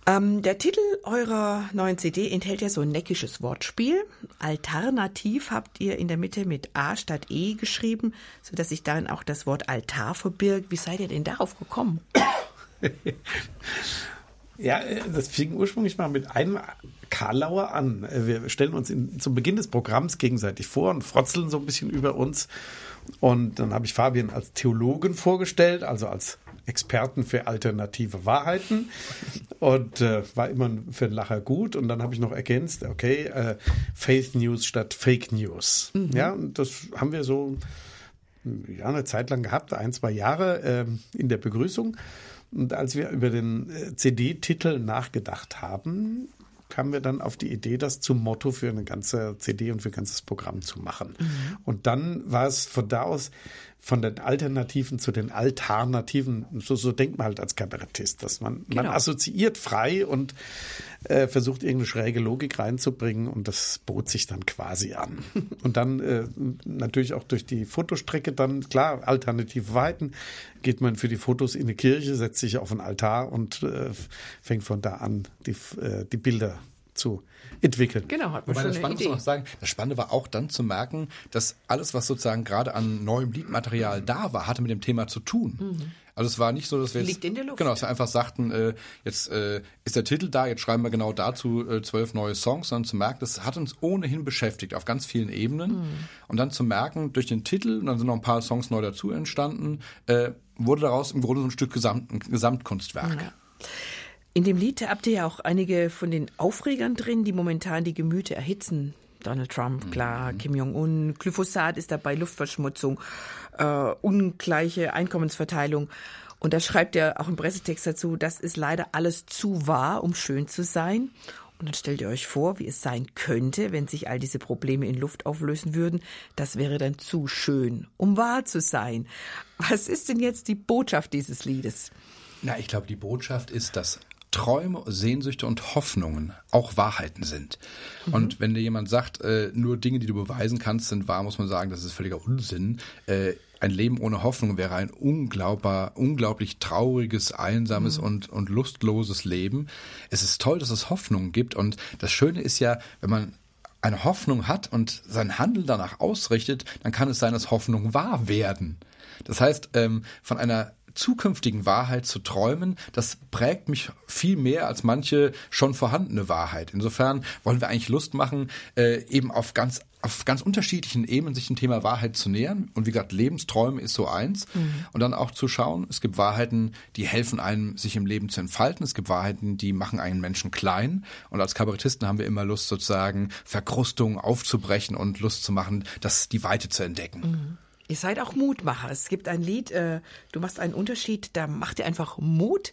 Ähm, der Titel eurer neuen CD enthält ja so ein neckisches Wortspiel. Alternativ habt ihr in der Mitte mit A statt E geschrieben, sodass sich darin auch das Wort Altar verbirgt. Wie seid ihr denn darauf gekommen? Ja, äh, das fing ursprünglich mal mit einem Karlauer an. Äh, Wir stellen uns in, zum Beginn des Programms gegenseitig vor und frotzeln so ein bisschen über uns. Und dann habe ich Fabian als Theologen vorgestellt, also als Experten für alternative Wahrheiten. Und äh, war immer für einen Lacher gut. Und dann habe ich noch ergänzt, okay, äh, Faith News statt Fake News. Ja, und das haben wir so ja, eine Zeit lang gehabt, ein, zwei Jahre ähm, in der Begrüßung. Und als wir über den äh, CD-Titel nachgedacht haben, kamen wir dann auf die Idee, das zum Motto für eine ganze CD und für ein ganzes Programm zu machen. Und dann war es von da aus von den Alternativen zu den Alternativen, so, so denkt man halt als Kabarettist, dass man, man Genau. assoziiert frei und äh, versucht irgendeine schräge Logik reinzubringen und das bot sich dann quasi an. Und dann äh, natürlich auch durch die Fotostrecke dann, klar, alternative Weiten, geht man für die Fotos in die Kirche, setzt sich auf einen Altar und äh, fängt von da an, die, äh, die Bilder zu entwickeln. Genau, hat man Wobei schon das eine Spannende Idee. sagen, das Spannende war auch dann zu merken, dass alles, was sozusagen gerade an neuem Liedmaterial da war, hatte mit dem Thema zu tun. Also es war nicht so, dass wir jetzt, Liegt in der Luft. genau, dass wir einfach sagten, äh, jetzt äh, ist der Titel da, jetzt schreiben wir genau dazu äh, zwölf neue Songs, sondern zu merken, das hat uns ohnehin beschäftigt auf ganz vielen Ebenen. Und dann zu merken, durch den Titel, und dann sind noch ein paar Songs neu dazu entstanden, äh, wurde daraus im Grunde so ein Stück Gesamt, ein Gesamtkunstwerk. In dem Lied habt ihr ja auch einige von den Aufregern drin, die momentan die Gemüter erhitzen. Donald Trump, klar, Kim Jong-un, Glyphosat ist dabei, Luftverschmutzung, äh, ungleiche Einkommensverteilung. Und da schreibt er auch im Pressetext dazu, das ist leider alles zu wahr, um schön zu sein. Und dann stellt ihr euch vor, wie es sein könnte, wenn sich all diese Probleme in Luft auflösen würden. Das wäre dann zu schön, um wahr zu sein. Was ist denn jetzt die Botschaft dieses Liedes? Na, ich glaube, die Botschaft ist, dass Träume, Sehnsüchte und Hoffnungen auch Wahrheiten sind. Und wenn dir jemand sagt, äh, nur Dinge, die du beweisen kannst, sind wahr, muss man sagen, das ist völliger Unsinn. Äh, ein Leben ohne Hoffnung wäre ein unglaubbar, unglaublich trauriges, einsames und, und lustloses Leben. Es ist toll, dass es Hoffnung gibt. Und das Schöne ist ja, wenn man eine Hoffnung hat und sein Handeln danach ausrichtet, dann kann es sein, dass Hoffnung wahr werden. Das heißt, ähm, von einer zukünftigen Wahrheit zu träumen, das prägt mich viel mehr als manche schon vorhandene Wahrheit. Insofern wollen wir eigentlich Lust machen, äh, eben auf ganz auf ganz unterschiedlichen Ebenen sich dem Thema Wahrheit zu nähern. Und wie gesagt, Lebensträume ist so eins. Und dann auch zu schauen, es gibt Wahrheiten, die helfen einem, sich im Leben zu entfalten. Es gibt Wahrheiten, die machen einen Menschen klein. Und als Kabarettisten haben wir immer Lust, sozusagen Verkrustungen aufzubrechen und Lust zu machen, das die Weite zu entdecken. Ihr seid auch Mutmacher. Es gibt ein Lied, äh, du machst einen Unterschied, da macht ihr einfach Mut.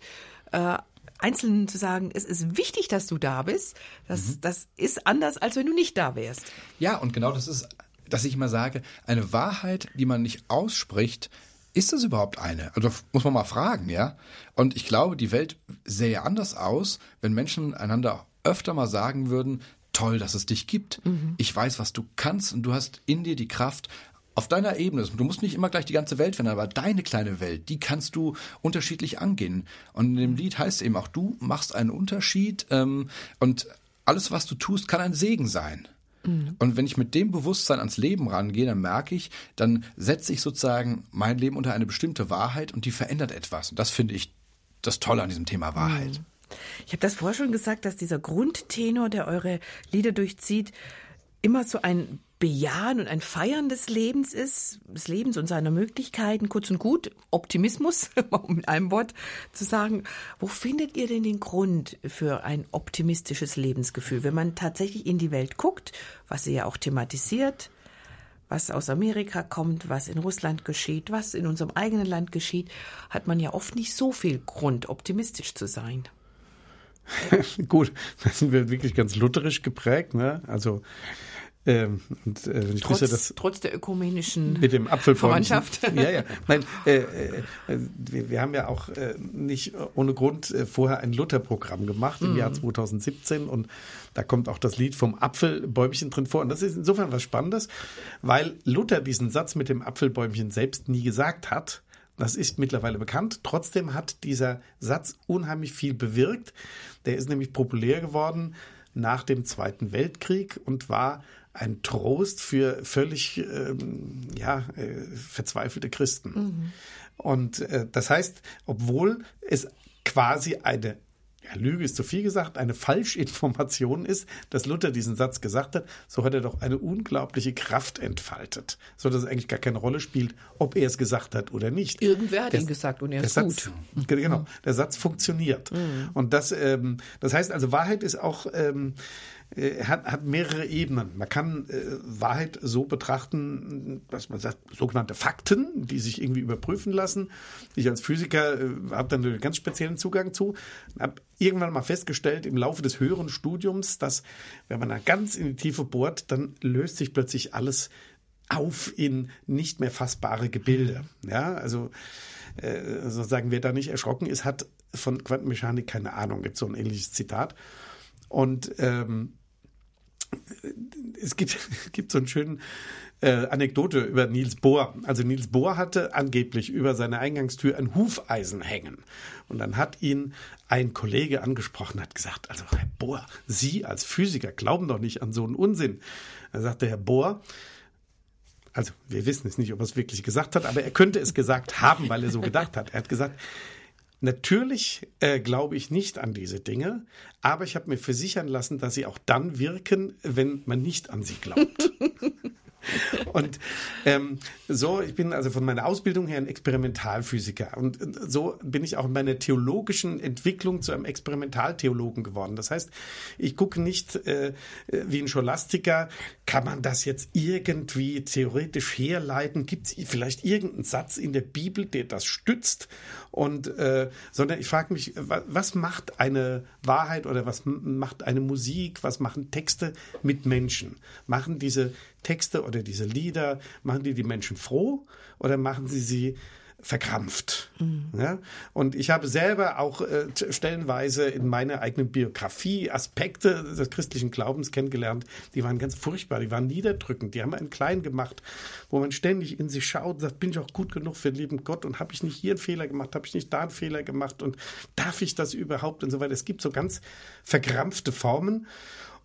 Äh, Einzelnen zu sagen, es ist wichtig, dass du da bist. Das, mhm. das ist anders, als wenn du nicht da wärst. Ja, und genau das ist, dass ich immer sage, eine Wahrheit, die man nicht ausspricht, ist das überhaupt eine? Also muss man mal fragen, ja? Und ich glaube, die Welt sähe anders aus, wenn Menschen einander öfter mal sagen würden, toll, dass es dich gibt. Mhm. Ich weiß, was du kannst und du hast in dir die Kraft, auf deiner Ebene. Du musst nicht immer gleich die ganze Welt verändern, aber deine kleine Welt, die kannst du unterschiedlich angehen. Und in dem Lied heißt es eben auch, du machst einen Unterschied ähm, und alles, was du tust, kann ein Segen sein. Mhm. Und wenn ich mit dem Bewusstsein ans Leben rangehe, dann merke ich, dann setze ich sozusagen mein Leben unter eine bestimmte Wahrheit und die verändert etwas. Und das finde ich das Tolle an diesem Thema Wahrheit. Mhm. Ich habe das vorher schon gesagt, dass dieser Grundtenor, der eure Lieder durchzieht, immer so ein Bejahen und ein Feiern des Lebens ist, des Lebens und seiner Möglichkeiten, kurz und gut, Optimismus, um mit einem Wort zu sagen. Wo findet ihr denn den Grund für ein optimistisches Lebensgefühl, wenn man tatsächlich in die Welt guckt, was ihr ja auch thematisiert, was aus Amerika kommt, was in Russland geschieht, was in unserem eigenen Land geschieht, hat man ja oft nicht so viel Grund, optimistisch zu sein. Gut, da sind wir wirklich ganz lutherisch geprägt. Ne? Also ähm, und, äh, ich trotz, dass trotz der ökumenischen mit dem Verwandtschaft. ja, ja. Nein, äh, äh, wir, wir, haben ja auch äh, nicht ohne Grund äh, vorher ein Luther-Programm gemacht im mm. Jahr 2017 und da kommt auch das Lied vom Apfelbäumchen drin vor. Und das ist insofern was Spannendes, weil Luther diesen Satz mit dem Apfelbäumchen selbst nie gesagt hat. Das ist mittlerweile bekannt. Trotzdem hat dieser Satz unheimlich viel bewirkt. Der ist nämlich populär geworden nach dem Zweiten Weltkrieg und war ein Trost für völlig ähm, ja, äh, verzweifelte Christen. Mhm. Und äh, das heißt, obwohl es quasi eine ja, Lüge ist zu viel gesagt, eine Falschinformation ist, dass Luther diesen Satz gesagt hat, so hat er doch eine unglaubliche Kraft entfaltet, so dass es eigentlich gar keine Rolle spielt, ob er es gesagt hat oder nicht. Irgendwer hat der, ihn gesagt und er ist Satz, gut. Genau, der Satz funktioniert. Mhm. Und das, ähm, das heißt also, Wahrheit ist auch ähm, äh, hat, hat mehrere Ebenen. Man kann äh, Wahrheit so betrachten, dass man sagt, sogenannte Fakten, die sich irgendwie überprüfen lassen. Ich als Physiker äh, habe dann einen ganz speziellen Zugang zu. Habe irgendwann mal festgestellt im Laufe des höheren Studiums, dass wenn man da ganz in die Tiefe bohrt, dann löst sich plötzlich alles auf in nicht mehr fassbare Gebilde. Ja, also äh, sozusagen, wer da nicht erschrocken ist, hat von Quantenmechanik keine Ahnung. Gibt so ein ähnliches Zitat. Und ähm, es gibt, gibt so einen schönen äh, Anekdote über Niels Bohr. Also Niels Bohr hatte angeblich über seine Eingangstür ein Hufeisen hängen. Und dann hat ihn ein Kollege angesprochen, hat gesagt, also Herr Bohr, Sie als Physiker glauben doch nicht an so einen Unsinn. Da sagte Herr Bohr, also wir wissen es nicht, ob er es wirklich gesagt hat, aber er könnte es gesagt haben, weil er so gedacht hat. Er hat gesagt, Natürlich äh, glaube ich nicht an diese Dinge, aber ich habe mir versichern lassen, dass sie auch dann wirken, wenn man nicht an sie glaubt. Und ähm, so, ich bin also von meiner Ausbildung her ein Experimentalphysiker. Und so bin ich auch in meiner theologischen Entwicklung zu einem Experimentaltheologen geworden. Das heißt, ich gucke nicht äh, wie ein Scholastiker, kann man das jetzt irgendwie theoretisch herleiten? Gibt es vielleicht irgendeinen Satz in der Bibel, der das stützt? Und äh, sondern ich frage mich, was, macht eine Wahrheit oder was macht eine Musik, was machen Texte mit Menschen? Machen diese Texte oder diese Lieder, machen die die Menschen froh oder machen sie sie verkrampft. Mhm. Ja? Und ich habe selber auch äh, stellenweise in meiner eigenen Biografie Aspekte des christlichen Glaubens kennengelernt, die waren ganz furchtbar, die waren niederdrückend, die haben einen klein gemacht, wo man ständig in sich schaut und sagt, bin ich auch gut genug für den lieben Gott und habe ich nicht hier einen Fehler gemacht, habe ich nicht da einen Fehler gemacht und darf ich das überhaupt und so weiter. Es gibt so ganz verkrampfte Formen.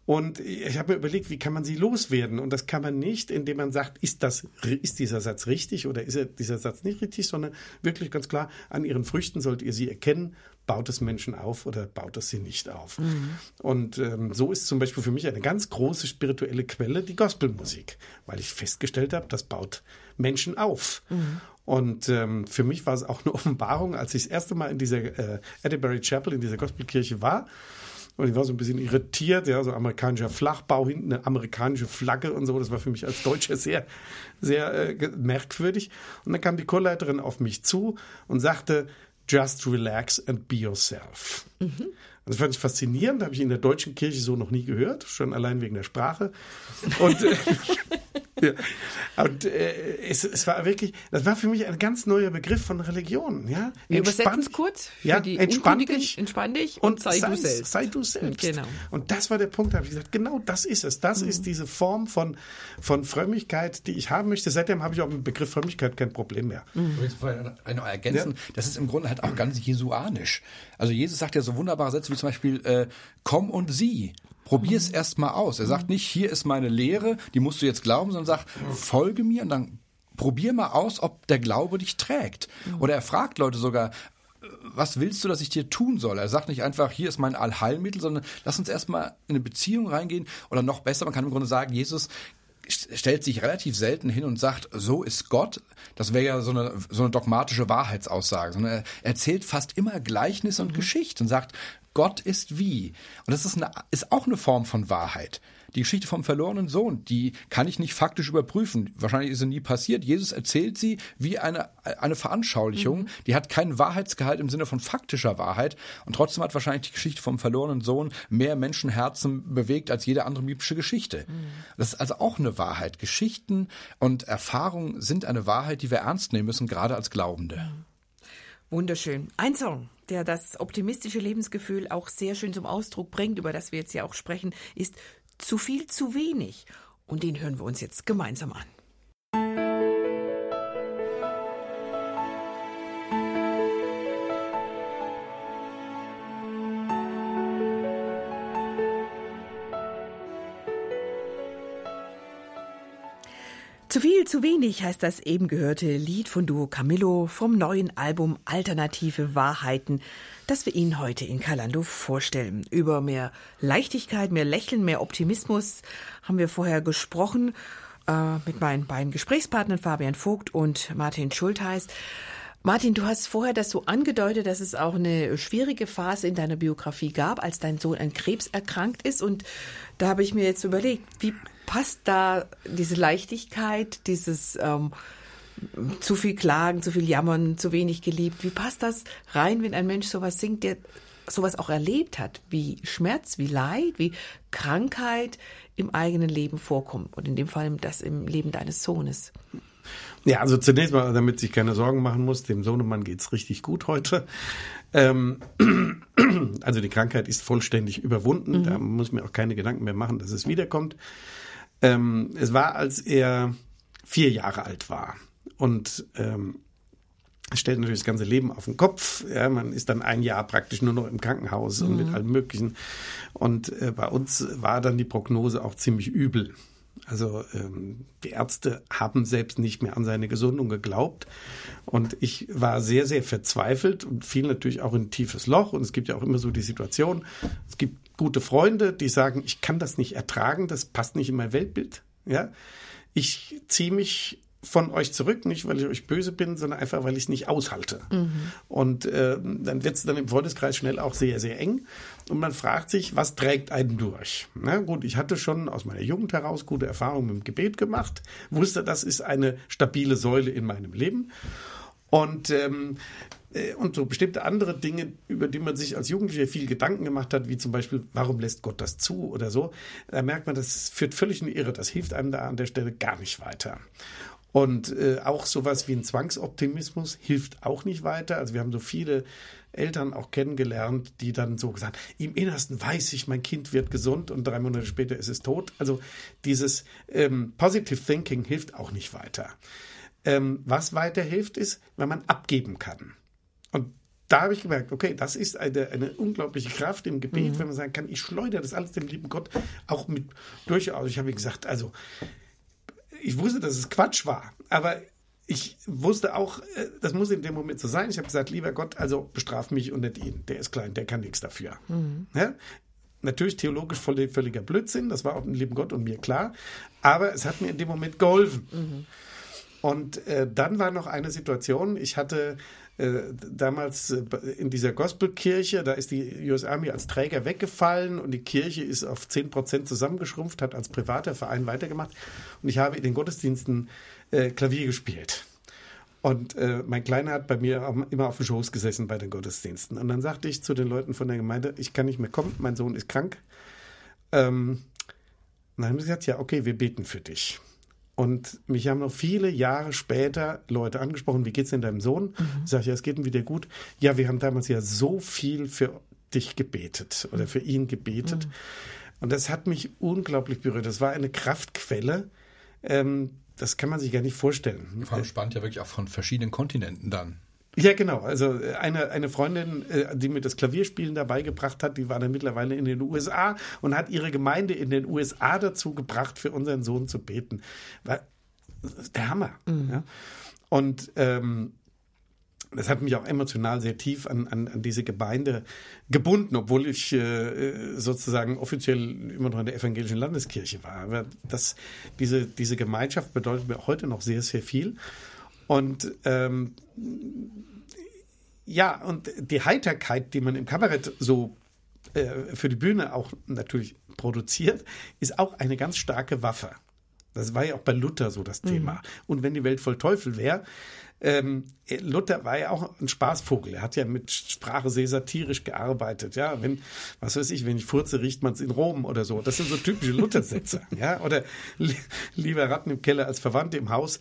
Und ich habe mir überlegt, wie kann man sie loswerden? Und das kann man nicht, indem man sagt, ist das, ist dieser Satz richtig oder ist dieser Satz nicht richtig, sondern wirklich ganz klar, an ihren Früchten sollt ihr sie erkennen, baut es Menschen auf oder baut es sie nicht auf. Mhm. Und ähm, so ist zum Beispiel für mich eine ganz große spirituelle Quelle die Gospelmusik, weil ich festgestellt habe, das baut Menschen auf. Mhm. Und ähm, für mich war es auch eine Offenbarung, als ich das erste Mal in dieser äh, Atterbury Chapel, in dieser Gospelkirche war Und ich war so ein bisschen irritiert, ja, so amerikanischer Flachbau, hinten eine amerikanische Flagge und so. Das war für mich als Deutscher sehr, sehr äh, merkwürdig. Und dann kam die Chorleiterin auf mich zu und sagte, just relax and be yourself. Mhm. Das fand ich faszinierend, habe ich in der deutschen Kirche so noch nie gehört, schon allein wegen der Sprache. Und, äh, ja. und äh, es, es, war wirklich, das war für mich ein ganz neuer Begriff von Religion. Ja? Wir übersetzen es kurz für ja, die entspann dich, entspann dich und, und sei, sei, du selbst. Sei du selbst. Genau. Und das war der Punkt, da habe ich gesagt, genau das ist es. Das mhm. ist diese Form von, von Frömmigkeit, die ich haben möchte. Seitdem habe ich auch mit dem Begriff Frömmigkeit kein Problem mehr. Mhm. Ich noch ergänzen, ja. das ist im Grunde halt auch ganz jesuanisch. Also Jesus sagt ja so wunderbare Sätze wie zum Beispiel, äh, komm und sieh. Probier es mhm. erst mal aus. Er sagt nicht, hier ist meine Lehre, die musst du jetzt glauben, sondern sagt, folge mir und dann probier mal aus, ob der Glaube dich trägt. Mhm. Oder er fragt Leute sogar, was willst du, dass ich dir tun soll? Er sagt nicht einfach, hier ist mein Allheilmittel, sondern lass uns erstmal in eine Beziehung reingehen. Oder noch besser, man kann im Grunde sagen, Jesus stellt sich relativ selten hin und sagt, so ist Gott. Das wäre ja so eine, so eine dogmatische Wahrheitsaussage. Sondern er erzählt fast immer Gleichnisse und mhm. Geschichte und sagt, Gott ist wie. Und das ist, eine, ist auch eine Form von Wahrheit. Die Geschichte vom verlorenen Sohn, die kann ich nicht faktisch überprüfen. Wahrscheinlich ist sie nie passiert. Jesus erzählt sie wie eine, eine Veranschaulichung. Mhm. Die hat keinen Wahrheitsgehalt im Sinne von faktischer Wahrheit. Und trotzdem hat wahrscheinlich die Geschichte vom verlorenen Sohn mehr Menschenherzen bewegt als jede andere biblische Geschichte. Mhm. Das ist also auch eine Wahrheit. Geschichten und Erfahrungen sind eine Wahrheit, die wir ernst nehmen müssen, gerade als Glaubende. Mhm. Wunderschön. Ein Song, der das optimistische Lebensgefühl auch sehr schön zum Ausdruck bringt, über das wir jetzt ja auch sprechen, ist zu viel, zu wenig. Und den hören wir uns jetzt gemeinsam an. Zu viel, zu wenig heißt das eben gehörte Lied von Duo Camillo vom neuen Album Alternative Wahrheiten, das wir Ihnen heute in Kalando vorstellen. Über mehr Leichtigkeit, mehr Lächeln, mehr Optimismus haben wir vorher gesprochen äh, mit meinen beiden Gesprächspartnern Fabian Vogt und Martin Schultheiß. Martin, du hast vorher das so angedeutet, dass es auch eine schwierige Phase in deiner Biografie gab, als dein Sohn an Krebs erkrankt ist. Und da habe ich mir jetzt überlegt, wie passt da diese Leichtigkeit, dieses ähm, zu viel Klagen, zu viel Jammern, zu wenig geliebt? Wie passt das rein, wenn ein Mensch sowas singt, der sowas auch erlebt hat, wie Schmerz, wie Leid, wie Krankheit im eigenen Leben vorkommt und in dem Fall das im Leben deines Sohnes? Ja, also zunächst mal, damit sich keine Sorgen machen muss, dem Sohnemann geht's richtig gut heute. Ähm, also die Krankheit ist vollständig überwunden, mhm. da muss mir auch keine Gedanken mehr machen, dass es wiederkommt. Ähm, es war, als er vier Jahre alt war und ähm, stellt natürlich das ganze Leben auf den Kopf. Ja, man ist dann ein Jahr praktisch nur noch im Krankenhaus mhm. und mit mhm. allem Möglichen. Und äh, bei uns war dann die Prognose auch ziemlich übel. Also ähm, die Ärzte haben selbst nicht mehr an seine Gesundung geglaubt. Und ich war sehr, sehr verzweifelt und fiel natürlich auch in ein tiefes Loch. Und es gibt ja auch immer so die Situation, es gibt gute Freunde, die sagen, ich kann das nicht ertragen, das passt nicht in mein Weltbild. Ja, ich ziehe mich von euch zurück, nicht weil ich euch böse bin, sondern einfach, weil ich es nicht aushalte. Mhm. Und äh, dann wird es dann im Freundeskreis schnell auch sehr, sehr eng. Und man fragt sich, was trägt einen durch? Na gut, ich hatte schon aus meiner Jugend heraus gute Erfahrungen mit dem Gebet gemacht, wusste, das ist eine stabile Säule in meinem Leben. Und ähm, äh, und so bestimmte andere Dinge, über die man sich als Jugendlicher viel Gedanken gemacht hat, wie zum Beispiel, warum lässt Gott das zu oder so, da merkt man, das führt völlig in die Irre. Das hilft einem da an der Stelle gar nicht weiter. Und äh, auch sowas wie ein Zwangsoptimismus hilft auch nicht weiter. Also wir haben so viele Eltern auch kennengelernt, die dann so gesagt, im Innersten weiß ich, mein Kind wird gesund und drei Monate später ist es tot. Also dieses ähm, Positive Thinking hilft auch nicht weiter. Ähm, was weiterhilft, ist, wenn man abgeben kann. Und da habe ich gemerkt, okay, das ist eine, eine unglaubliche Kraft im Gebet, mhm. wenn man sagen kann, ich schleudere das alles dem lieben Gott auch mit durchaus. Ich habe gesagt, also ich wusste, dass es Quatsch war, aber ich wusste auch, äh, das muss in dem Moment so sein. Ich habe gesagt, lieber Gott, also bestraf mich und nicht ihn. Der ist klein, der kann nichts dafür. Mhm. Ja? Natürlich theologisch völliger Blödsinn, das war auch dem lieben Gott und mir klar, aber es hat mir in dem Moment geholfen. Mhm. Und äh, dann war noch eine Situation, ich hatte äh, damals äh, in dieser Gospelkirche, da ist die US Army als Träger weggefallen und die Kirche ist auf 10 Prozent zusammengeschrumpft, hat als privater Verein weitergemacht. Und ich habe in den Gottesdiensten äh, Klavier gespielt. Und äh, mein Kleiner hat bei mir immer auf dem Schoß gesessen bei den Gottesdiensten. Und dann sagte ich zu den Leuten von der Gemeinde, ich kann nicht mehr kommen, mein Sohn ist krank. Ähm, dann haben sie gesagt, ja, okay, wir beten für dich. Und mich haben noch viele Jahre später Leute angesprochen, wie geht's denn deinem Sohn? Mhm. Ich sage, ja, es geht ihm wieder gut. Ja, wir haben damals ja so viel für dich gebetet oder für ihn gebetet. Mhm. Und das hat mich unglaublich berührt. Das war eine Kraftquelle. Ähm, das kann man sich gar nicht vorstellen. Vor allem spannend ja wirklich auch von verschiedenen Kontinenten dann. Ja, genau. Also äh, eine, eine Freundin, äh, die mir das Klavierspielen dabei gebracht hat, die war dann mittlerweile in den USA und hat ihre Gemeinde in den USA dazu gebracht, für unseren Sohn zu beten. War der Hammer. Mhm. Ja. Und ähm, das hat mich auch emotional sehr tief an, an, an diese Gemeinde gebunden, obwohl ich äh, sozusagen offiziell immer noch in der evangelischen Landeskirche war. Aber das, diese, diese Gemeinschaft bedeutet mir heute noch sehr, sehr viel. Und ähm, ja, und die Heiterkeit, die man im Kabarett so äh, für die Bühne auch natürlich produziert, ist auch eine ganz starke Waffe. Das war ja auch bei Luther so das Thema. Mhm. Und wenn die Welt voll Teufel wäre, ähm, Luther war ja auch ein Spaßvogel. Er hat ja mit Sprache sehr satirisch gearbeitet. Ja, wenn, was weiß ich, wenn ich furze, riecht man es in Rom oder so. Das sind so typische Luther-Sätze. ja, oder li lieber Ratten im Keller als Verwandte im Haus.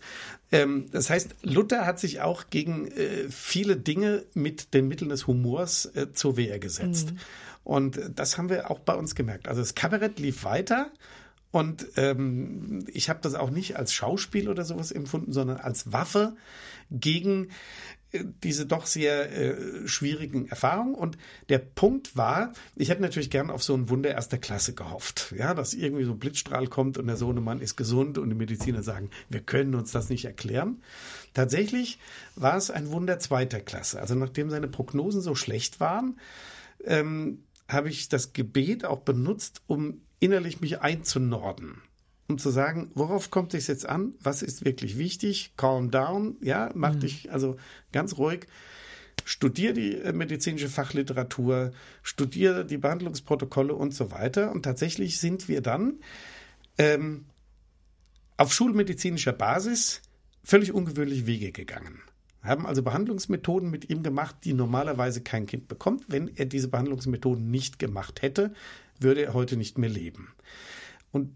Ähm, das heißt, Luther hat sich auch gegen äh, viele Dinge mit den Mitteln des Humors äh, zur Wehr gesetzt. Mhm. Und das haben wir auch bei uns gemerkt. Also das Kabarett lief weiter. Und ähm, ich habe das auch nicht als Schauspiel oder sowas empfunden, sondern als Waffe gegen äh, diese doch sehr äh, schwierigen Erfahrungen. Und der Punkt war, ich hätte natürlich gern auf so ein Wunder erster Klasse gehofft. Ja, dass irgendwie so ein Blitzstrahl kommt und der Sohnemann ist gesund und die Mediziner sagen, wir können uns das nicht erklären. Tatsächlich war es ein Wunder zweiter Klasse. Also nachdem seine Prognosen so schlecht waren, ähm, habe ich das Gebet auch benutzt, um innerlich mich einzunorden um zu sagen, worauf kommt es jetzt an? Was ist wirklich wichtig? Calm down, ja, mach mhm. dich also ganz ruhig. Studier die äh, medizinische Fachliteratur, studier die Behandlungsprotokolle und so weiter. Und tatsächlich sind wir dann ähm, auf schulmedizinischer Basis völlig ungewöhnliche Wege gegangen. Haben also Behandlungsmethoden mit ihm gemacht, die normalerweise kein Kind bekommt. Wenn er diese Behandlungsmethoden nicht gemacht hätte, würde er heute nicht mehr leben. Und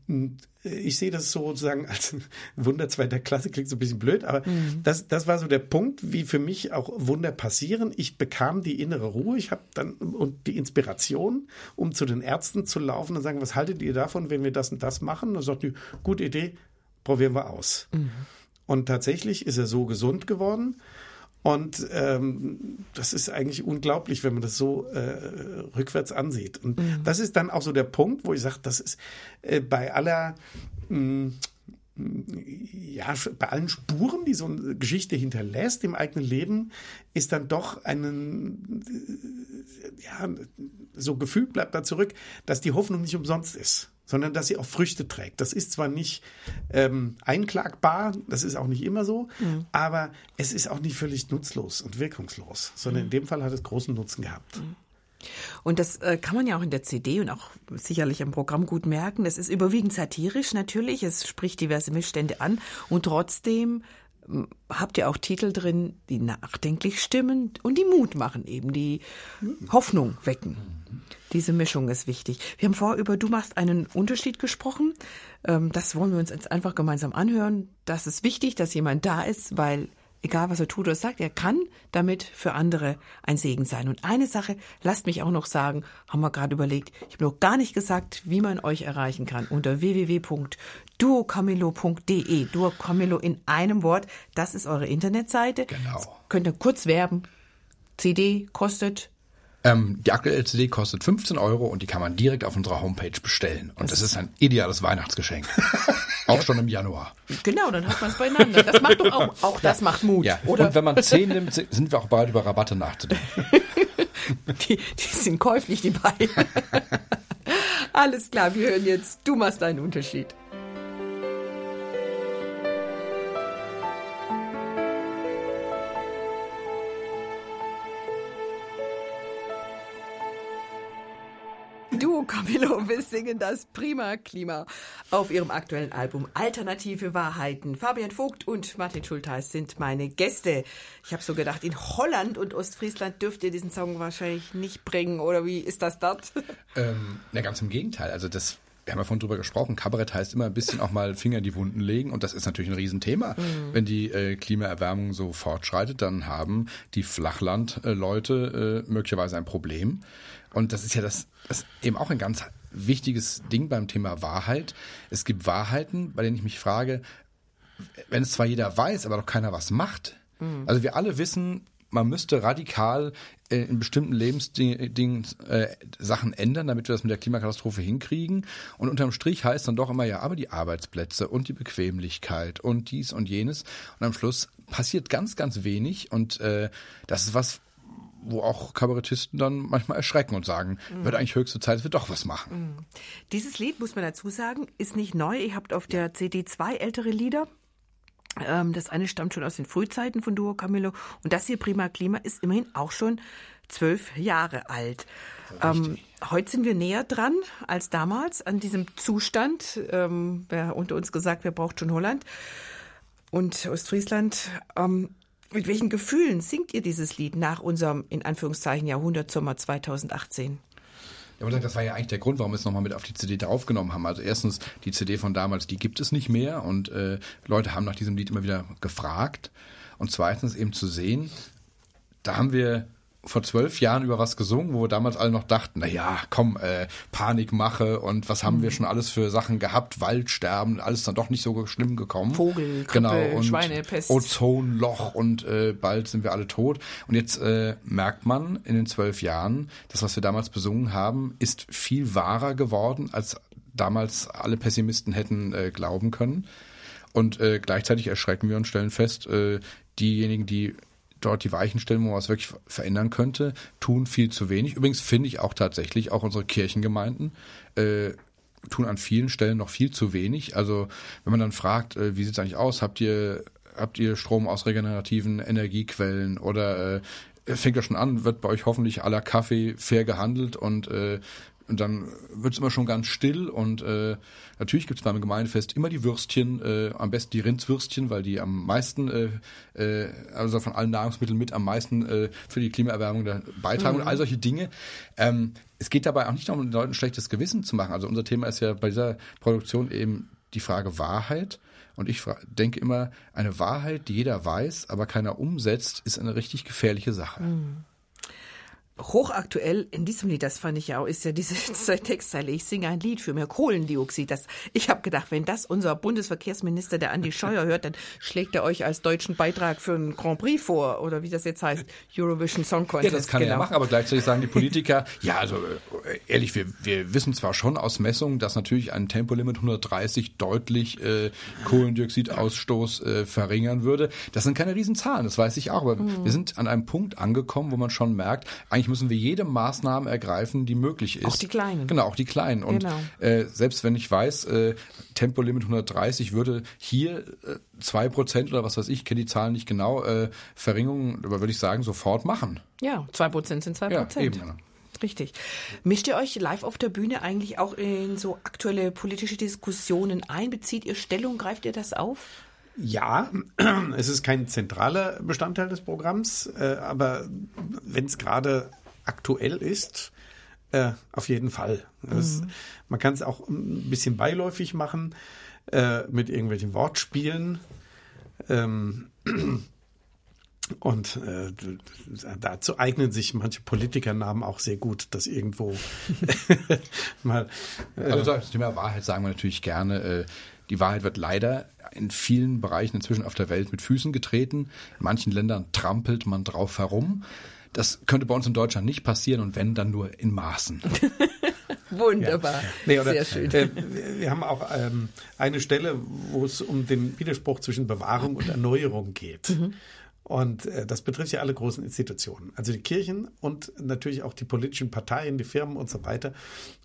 äh, ich sehe das sozusagen als Wunder zweiter Klasse, klingt so ein bisschen blöd, aber mhm. das, das war so der Punkt, wie für mich auch Wunder passieren. Ich bekam die innere Ruhe, ich habe dann und die Inspiration, um zu den Ärzten zu laufen und sagen, was haltet ihr davon, wenn wir das und das machen? Und dann sagt die, gute Idee, probieren wir aus. Mhm. Und tatsächlich ist er so gesund geworden. Und ähm, das ist eigentlich unglaublich, wenn man das so äh, rückwärts ansieht. Und mhm. das ist dann auch so der Punkt, wo ich sage, das ist äh, bei aller mh, ja, bei allen Spuren, die so eine Geschichte hinterlässt im eigenen Leben, ist dann doch ein, ja, so Gefühl bleibt da zurück, dass die Hoffnung nicht umsonst ist sondern dass sie auch Früchte trägt. Das ist zwar nicht ähm, einklagbar, das ist auch nicht immer so, mhm. aber es ist auch nicht völlig nutzlos und wirkungslos, sondern mhm. in dem Fall hat es großen Nutzen gehabt. Mhm. Und das äh, kann man ja auch in der CD und auch sicherlich im Programm gut merken. Es ist überwiegend satirisch natürlich, es spricht diverse Missstände an und trotzdem habt ihr auch Titel drin, die nachdenklich stimmen und die Mut machen, eben die Hoffnung wecken. Diese Mischung ist wichtig. Wir haben vorher über Du machst einen Unterschied gesprochen. Ähm, das wollen wir uns jetzt einfach gemeinsam anhören. Das ist wichtig, dass jemand da ist, weil egal was er tut oder sagt, er kann damit für andere ein Segen sein. Und eine Sache, lasst mich auch noch sagen, haben wir gerade überlegt, ich habe noch gar nicht gesagt, wie man euch erreichen kann. Unter www.duocamillo.de. Duo Camillo in einem Wort, das ist eure Internetseite. Genau. Jetzt könnt ihr kurz werben. CD kostet ähm, die aktuelle CD kostet 15 Euro und die kann man direkt auf unserer Homepage bestellen. Und das, ist ein ideales Weihnachtsgeschenk. auch schon im Januar. Genau, dann hat man es beieinander. Das macht doch auch, auch das macht Mut. Ja. Oder? Und wenn man 10 nimmt, sind wir auch bereit, über Rabatte nachzudenken. die, die sind käuflich, die beiden. Alles klar, wir hören jetzt, du machst einen Unterschied. Singen das Prima Klima auf ihrem aktuellen Album Alternative Wahrheiten. Fabian Vogt und Martin Schultheiß sind meine Gäste. Ich habe so gedacht, in Holland und Ostfriesland dürft ihr diesen Song wahrscheinlich nicht bringen, oder wie ist das dort? Ähm, na, ganz im Gegenteil. Also das wir haben ja vorhin drüber gesprochen, Kabarett heißt immer ein bisschen auch mal Finger in die Wunden legen und das ist natürlich ein Riesenthema. Mhm. Wenn die äh, Klimaerwärmung so fortschreitet, dann haben die Flachlandleute äh, möglicherweise ein Problem. Und das ist ja das, das eben auch ein ganz wichtiges Ding beim Thema Wahrheit. Es gibt Wahrheiten, bei denen ich mich frage, wenn es zwar jeder weiß, aber doch keiner was macht. Mhm. Also wir alle wissen, man müsste radikal äh, in bestimmten Lebensdingen äh, Sachen ändern, damit wir das mit der Klimakatastrophe hinkriegen. Und unterm Strich heißt dann doch immer ja, aber die Arbeitsplätze und die Bequemlichkeit und dies und jenes. Und am Schluss passiert ganz, ganz wenig. Und äh, das ist was, wo auch Kabarettisten dann manchmal erschrecken und sagen, mhm. wird eigentlich höchste Zeit, dass wir doch was machen. Mhm. Dieses Lied, muss man dazu sagen, ist nicht neu. Ihr habt auf der CD zwei ältere Lieder. Ähm, das eine stammt schon aus den Frühzeiten von Duo Camillo. Und das hier, Prima Klima, ist immerhin auch schon zwölf Jahre alt. Ähm, heute sind wir näher dran als damals an diesem Zustand. Ähm, wer unter uns gesagt, wer braucht schon Holland und Ostfriesland. Ähm, mit welchen Gefühlen singt ihr dieses Lied nach unserem, in Anführungszeichen, Jahrhundertsommer 2018? Ja, aber das war ja eigentlich der Grund, warum wir es nochmal mit auf die CD aufgenommen haben. Also erstens, die CD von damals, die gibt es nicht mehr und äh, Leute haben nach diesem Lied immer wieder gefragt. Und zweitens eben zu sehen, da haben wir vor zwölf Jahren über was gesungen, wo wir damals alle noch dachten, na ja, komm, äh, Panikmache und was haben mhm. wir schon alles für Sachen gehabt, Waldsterben, alles dann doch nicht so schlimm gekommen. Vogel, Krippe, genau, und Schweinepest. Ozonloch und äh, bald sind wir alle tot. Und jetzt äh, merkt man in den zwölf Jahren, das, was wir damals besungen haben, ist viel wahrer geworden, als damals alle Pessimisten hätten äh, glauben können. Und äh, gleichzeitig erschrecken wir und stellen fest, äh, diejenigen, die dort die Weichen stellen, wo man was wirklich verändern könnte, tun viel zu wenig. Übrigens finde ich auch tatsächlich, auch unsere Kirchengemeinden äh, tun an vielen Stellen noch viel zu wenig. Also wenn man dann fragt, äh, wie sieht es eigentlich aus, habt ihr, habt ihr Strom aus regenerativen Energiequellen oder äh, fängt ja schon an, wird bei euch hoffentlich aller Kaffee fair gehandelt und äh, und dann wird es immer schon ganz still und äh, natürlich gibt es beim Gemeindefest immer die Würstchen, äh, am besten die Rindswürstchen, weil die am meisten, äh, äh, also von allen Nahrungsmitteln mit am meisten äh, für die Klimaerwärmung beitragen mhm. und all solche Dinge. Ähm, es geht dabei auch nicht darum, den Leuten ein schlechtes Gewissen zu machen. Also unser Thema ist ja bei dieser Produktion eben die Frage Wahrheit. Und ich denke immer, eine Wahrheit, die jeder weiß, aber keiner umsetzt, ist eine richtig gefährliche Sache. Mhm hochaktuell in diesem Lied, das fand ich ja auch, ist ja diese Textzeile, ich singe ein Lied für mehr Kohlendioxid. Das, ich habe gedacht, wenn das unser Bundesverkehrsminister, der Andi Scheuer, hört, dann schlägt er euch als deutschen Beitrag für einen Grand Prix vor, oder wie das jetzt heißt, Eurovision Song Contest. Ja, das kann genau. er machen, aber gleichzeitig sagen die Politiker, ja, also äh, ehrlich, wir, wir wissen zwar schon aus Messungen, dass natürlich ein Tempolimit 130 deutlich äh, Kohlendioxidausstoß äh, verringern würde. Das sind keine Riesenzahlen, das weiß ich auch, aber mhm. wir sind an einem Punkt angekommen, wo man schon merkt, eigentlich eigentlich müssen wir jede Maßnahme ergreifen, die möglich ist. Auch die kleinen. Genau, auch die kleinen. Und genau. äh, selbst wenn ich weiß, äh, Tempolimit 130 würde hier zwei äh, Prozent oder was weiß ich, kenne die Zahlen nicht genau, äh, Verringerung, aber würde ich sagen, sofort machen. Ja, zwei Prozent sind zwei Prozent. Ja, eben. Richtig. Mischt ihr euch live auf der Bühne eigentlich auch in so aktuelle politische Diskussionen ein? Bezieht ihr Stellung? Greift ihr das auf? Ja, es ist kein zentraler Bestandteil des Programms, äh, aber wenn es gerade aktuell ist, äh, auf jeden Fall. Das, mhm. Man kann es auch ein bisschen beiläufig machen äh, mit irgendwelchen Wortspielen. Ähm, und äh, dazu eignen sich manche Politikernamen auch sehr gut, das irgendwo mal. Äh also das Thema Wahrheit sagen wir natürlich gerne. Äh, die Wahrheit wird leider in vielen Bereichen inzwischen auf der Welt mit Füßen getreten. In manchen Ländern trampelt man drauf herum. Das könnte bei uns in Deutschland nicht passieren und wenn, dann nur in Maßen. Wunderbar. Ja. Nee, oder, Sehr schön. Äh, wir haben auch ähm, eine Stelle, wo es um den Widerspruch zwischen Bewahrung und Erneuerung geht. Mhm. Und äh, das betrifft ja alle großen Institutionen, also die Kirchen und natürlich auch die politischen Parteien, die Firmen und so weiter.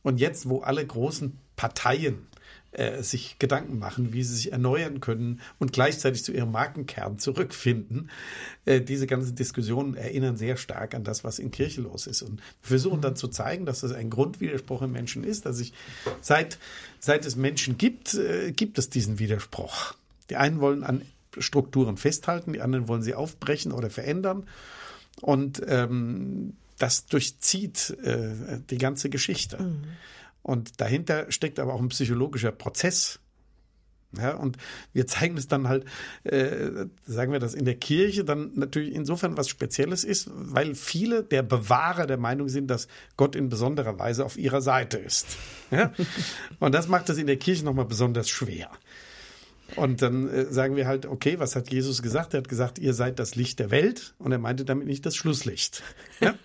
Und jetzt, wo alle großen Parteien äh, sich Gedanken machen, wie sie sich erneuern können und gleichzeitig zu ihrem Markenkern zurückfinden. Äh, diese ganzen Diskussionen erinnern sehr stark an das, was in Kirche los ist. Und wir versuchen dann zu zeigen, dass das ein Grundwiderspruch im Menschen ist, dass sich seit, seit es Menschen gibt, äh, gibt es diesen Widerspruch. Die einen wollen an Strukturen festhalten, die anderen wollen sie aufbrechen oder verändern. Und ähm, das durchzieht äh, die ganze Geschichte. Mhm. Und dahinter steckt aber auch ein psychologischer Prozess. Ja, und wir zeigen es dann halt, äh, sagen wir das in der Kirche, dann natürlich insofern was Spezielles ist, weil viele der Bewahrer der Meinung sind, dass Gott in besonderer Weise auf ihrer Seite ist. Ja? Und das macht es in der Kirche nochmal besonders schwer. Und dann äh, sagen wir halt, okay, was hat Jesus gesagt? Er hat gesagt, ihr seid das Licht der Welt. Und er meinte damit nicht das Schlusslicht. Ja?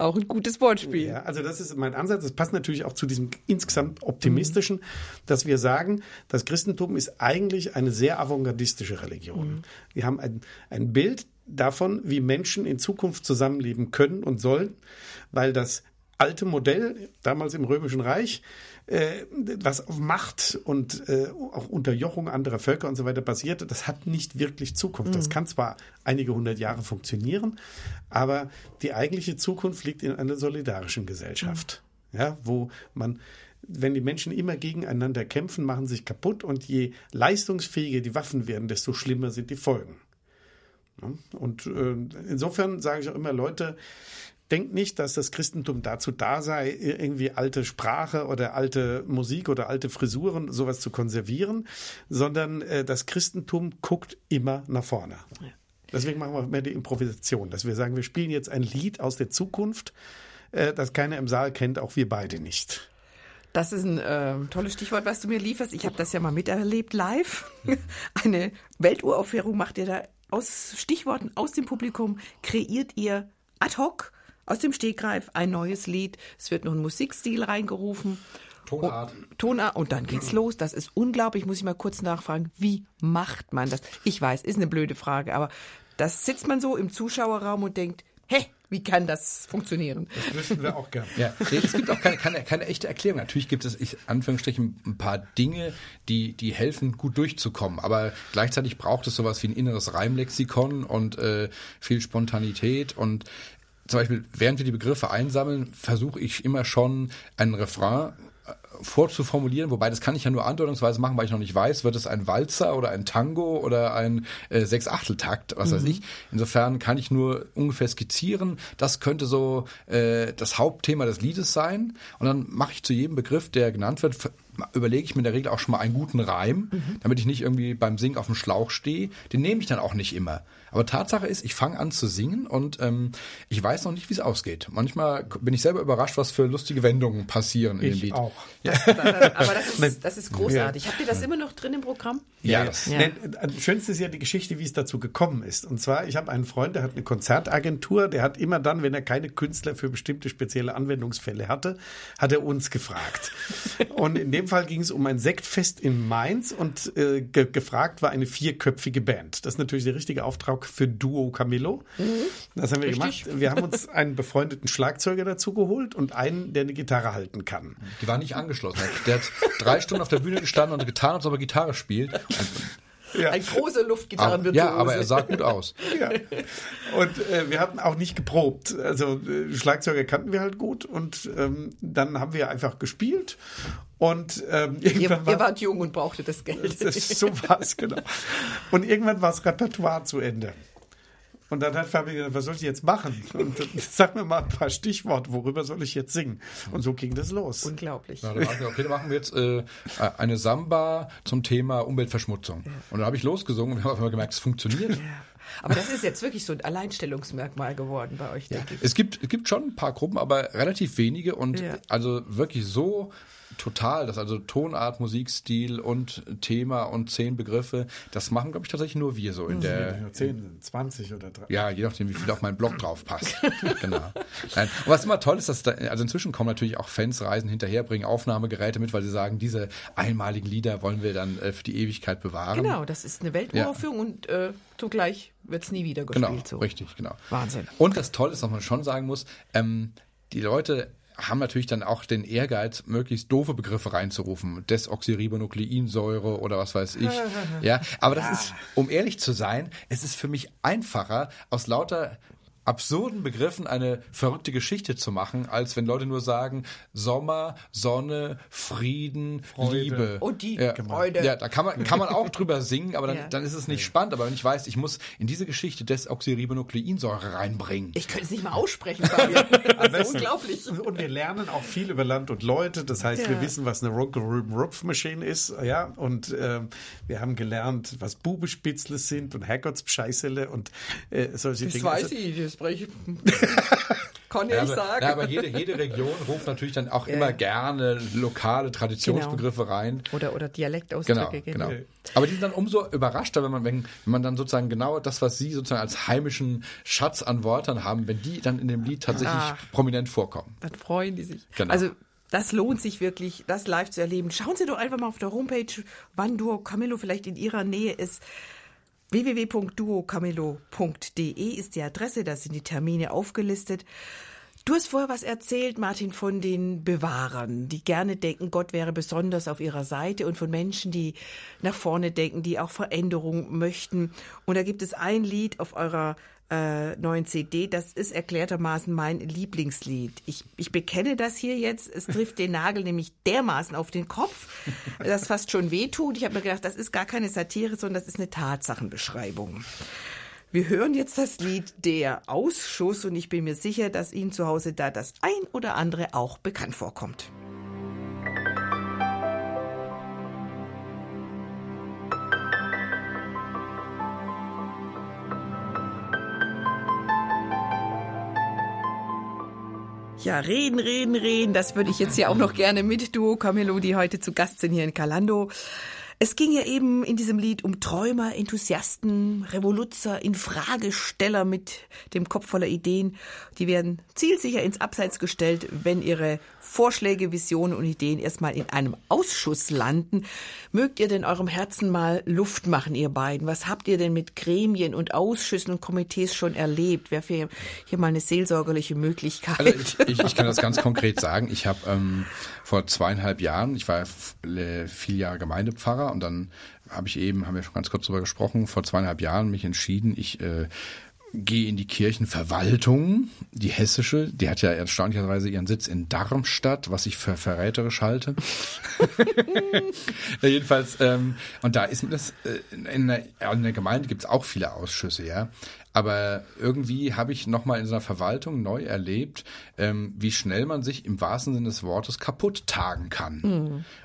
Auch ein gutes Wortspiel. Ja, also das ist mein Ansatz. Das passt natürlich auch zu diesem insgesamt optimistischen, mhm. dass wir sagen, das Christentum ist eigentlich eine sehr avantgardistische Religion. Mhm. Wir haben ein, ein Bild davon, wie Menschen in Zukunft zusammenleben können und sollen, weil das alte Modell damals im Römischen Reich äh, was auf Macht und äh, auch Unterjochung anderer Völker und so weiter basierte, das hat nicht wirklich Zukunft. Mhm. Das kann zwar einige hundert Jahre funktionieren, aber die eigentliche Zukunft liegt in einer solidarischen Gesellschaft, mhm. ja, wo man wenn die Menschen immer gegeneinander kämpfen, machen sich kaputt und je leistungsfähiger die Waffen werden, desto schlimmer sind die Folgen. Und äh, insofern sage ich auch immer, Leute, denkt nicht, dass das Christentum dazu da sei, irgendwie alte Sprache oder alte Musik oder alte Frisuren, sowas zu konservieren, sondern äh, das Christentum guckt immer nach vorne. Ja. Deswegen machen wir mehr die Improvisation, dass wir sagen, wir spielen jetzt ein Lied aus der Zukunft, äh, das keiner im Saal kennt, auch wir beide nicht. Das ist ein äh, tolles Stichwort, was du mir lieferst. Ich habe das ja mal miterlebt live. Eine Welturaufführung macht ihr da aus Stichworten aus dem Publikum, kreiert ihr ad hoc aus dem Stegreif ein neues Lied. Es wird noch ein Musikstil reingerufen. Tonart. Und, Tonart. Und dann geht's los. Das ist unglaublich. Muss ich mal kurz nachfragen. Wie macht man das? Ich weiß, ist eine blöde Frage, aber das sitzt man so im Zuschauerraum und denkt, hä, wie kann das funktionieren? Das wüssten wir auch gerne. Ja, es gibt auch keine, keine, keine echte Erklärung. Natürlich gibt es, ich, Anführungsstrichen, ein paar Dinge, die, die helfen, gut durchzukommen. Aber gleichzeitig braucht es sowas wie ein inneres Reimlexikon und äh, viel Spontanität. Und zum Beispiel, während wir die Begriffe einsammeln, versuche ich immer schon einen Refrain äh, vorzuformulieren, wobei das kann ich ja nur andeutungsweise machen, weil ich noch nicht weiß, wird es ein Walzer oder ein Tango oder ein äh, Sechsachteltakt, was mhm. weiß ich. Insofern kann ich nur ungefähr skizzieren, das könnte so äh, das Hauptthema des Liedes sein und dann mache ich zu jedem Begriff, der genannt wird, überlege ich mir in der Regel auch schon mal einen guten Reim, mhm. damit ich nicht irgendwie beim Singen auf dem Schlauch stehe. Den nehme ich dann auch nicht immer. Aber Tatsache ist, ich fange an zu singen und ähm, ich weiß noch nicht, wie es ausgeht. Manchmal bin ich selber überrascht, was für lustige Wendungen passieren in ich dem Lied. Auch. Ja. aber das ist, das ist großartig. Habt ihr das immer noch drin im Programm? Ja. Das ja. Das Schönste ist ja die Geschichte, wie es dazu gekommen ist. Und zwar, ich habe einen Freund, der hat eine Konzertagentur, der hat immer dann, wenn er keine Künstler für bestimmte spezielle Anwendungsfälle hatte, hat er uns gefragt. und in dem Fall ging es um ein Sektfest in Mainz und äh, ge gefragt war eine vierköpfige Band. Das ist natürlich der richtige Auftrag für Duo Camillo. Mhm. Das haben wir Richtig. gemacht. Wir haben uns einen befreundeten Schlagzeuger dazu geholt und einen, der eine Gitarre halten kann. Die war nicht angeschlossen. Der hat drei Stunden auf der Bühne gestanden und getan, als ob er Gitarre spielt. Ja. Ein großer Luftgitarrenvirtuose. Ja, aber er sah gut aus. ja. Und äh, wir hatten auch nicht geprobt. Also äh, Schlagzeuger kannten wir halt gut und ähm, dann haben wir einfach gespielt und ähm, irgendwann ihr, war, ihr wart jung und brauchte das Geld. Das, so war es, genau. Und irgendwann war das Repertoire zu Ende. Und dann hat Fabi gesagt, was soll ich jetzt machen? Und sag mir mal ein paar Stichworte, worüber soll ich jetzt singen? Und so ging das los. Unglaublich. Ja, dann wir, okay, dann machen wir jetzt äh, eine Samba zum Thema Umweltverschmutzung. Ja. Und dann habe ich losgesungen und wir haben gemerkt, es funktioniert. Ja. Aber das ist jetzt wirklich so ein Alleinstellungsmerkmal geworden bei euch, denke ich. Es gibt, es gibt schon ein paar Gruppen, aber relativ wenige und also wirklich so total. Das also Tonart, Musikstil und Thema und zehn Begriffe, das machen, glaube ich, tatsächlich nur wir so in mhm. der. Zehn, zwanzig oder drei. Ja, je nachdem, wie viel auf meinen Blog drauf passt. genau. Nein. Und was immer toll ist, dass da, also inzwischen kommen natürlich auch Fans reisen hinterher, bringen Aufnahmegeräte mit, weil sie sagen, diese einmaligen Lieder wollen wir dann äh, für die Ewigkeit bewahren. Genau, das ist eine Welturaufführung ja. und äh, zugleich wird es nie wieder gespielt. Genau, so. richtig, genau. Wahnsinn. Und das Tolle ist, was man schon sagen muss, ähm, die Leute haben natürlich dann auch den Ehrgeiz, möglichst doofe Begriffe reinzurufen. Desoxyribonukleinsäure oder was weiß ich. ja, aber das ist, um ehrlich zu sein, es ist für mich einfacher, aus lauter absurden Begriffen eine verrückte Geschichte zu machen, als wenn Leute nur sagen Sommer, Sonne, Frieden, Freude. Liebe. Und die ja. Freude. Ja, da kann man, kann man auch drüber singen, aber dann, Ja. dann ist es nicht spannend. Aber wenn ich weiß, ich muss in diese Geschichte Desoxyribonukleinsäure reinbringen. Ich könnte es nicht mal aussprechen, Fabian. Das ist unglaublich. Und wir lernen auch viel über Land und Leute. Das heißt, Ja. wir wissen, was eine Rumpf-Machine ist. Ja, und ähm, wir haben gelernt, was Bubespitzle sind und Herrgottsbescheißele und äh, solche Das Dinge. weiß Also, ich, ich. Kann ich Ja, nicht aber, sagen. ja, aber jede, jede Region ruft natürlich dann auch Ja. immer gerne lokale Traditionsbegriffe rein. oder, oder Dialektausdrücke. Genau, genau. Aber die sind dann umso überraschter, wenn man, wenn, wenn man dann sozusagen genau das, was sie sozusagen als heimischen Schatz an Wörtern haben, wenn die dann in dem Lied tatsächlich Ach. prominent vorkommen. Dann freuen die sich. Genau. Also das lohnt sich wirklich, das live zu erleben. Schauen Sie doch einfach mal auf der Homepage, wann Duo Camillo vielleicht in Ihrer Nähe ist. www.duocamillo.de ist die Adresse, da sind die Termine aufgelistet. Du hast vorher was erzählt, Martin, von den Bewahrern, die gerne denken, Gott wäre besonders auf ihrer Seite und von Menschen, die nach vorne denken, die auch Veränderung möchten. Und da gibt es ein Lied auf eurer äh, neuen CD, das ist erklärtermaßen mein Lieblingslied. Ich, ich bekenne das hier jetzt, es trifft den Nagel nämlich dermaßen auf den Kopf, dass fast schon wehtut. Ich habe mir gedacht, das ist gar keine Satire, sondern das ist eine Tatsachenbeschreibung. Wir hören jetzt das Lied Der Ausschuss und ich bin mir sicher, dass Ihnen zu Hause da das ein oder andere auch bekannt vorkommt. Ja, reden, reden, reden. Das würde ich jetzt ja auch noch gerne mit Duo Camillo, die heute zu Gast sind hier in Calando. Es ging ja eben in diesem Lied um Träumer, Enthusiasten, Revoluzer, Infragesteller mit dem Kopf voller Ideen. Die werden zielsicher ins Abseits gestellt, wenn ihre Vorschläge, Visionen und Ideen erstmal in einem Ausschuss landen. Mögt ihr denn eurem Herzen mal Luft machen, ihr beiden? Was habt ihr denn mit Gremien und Ausschüssen und Komitees schon erlebt? Wäre für hier mal eine seelsorgerliche Möglichkeit? Also ich, ich, ich kann das ganz konkret sagen. Ich habe ähm, vor zweieinhalb Jahren, ich war vier Jahre Gemeindepfarrer und dann habe ich eben, haben wir schon ganz kurz drüber gesprochen, vor zweieinhalb Jahren mich entschieden, ich äh, gehe in die Kirchenverwaltung, die hessische, die hat ja erstaunlicherweise ihren Sitz in Darmstadt, was ich für verräterisch halte. ja, jedenfalls, ähm, und da ist das, äh, in der, in der Gemeinde gibt es auch viele Ausschüsse, ja. Aber irgendwie habe ich nochmal in so einer Verwaltung neu erlebt, ähm, wie schnell man sich im wahrsten Sinne des Wortes kaputt tagen kann.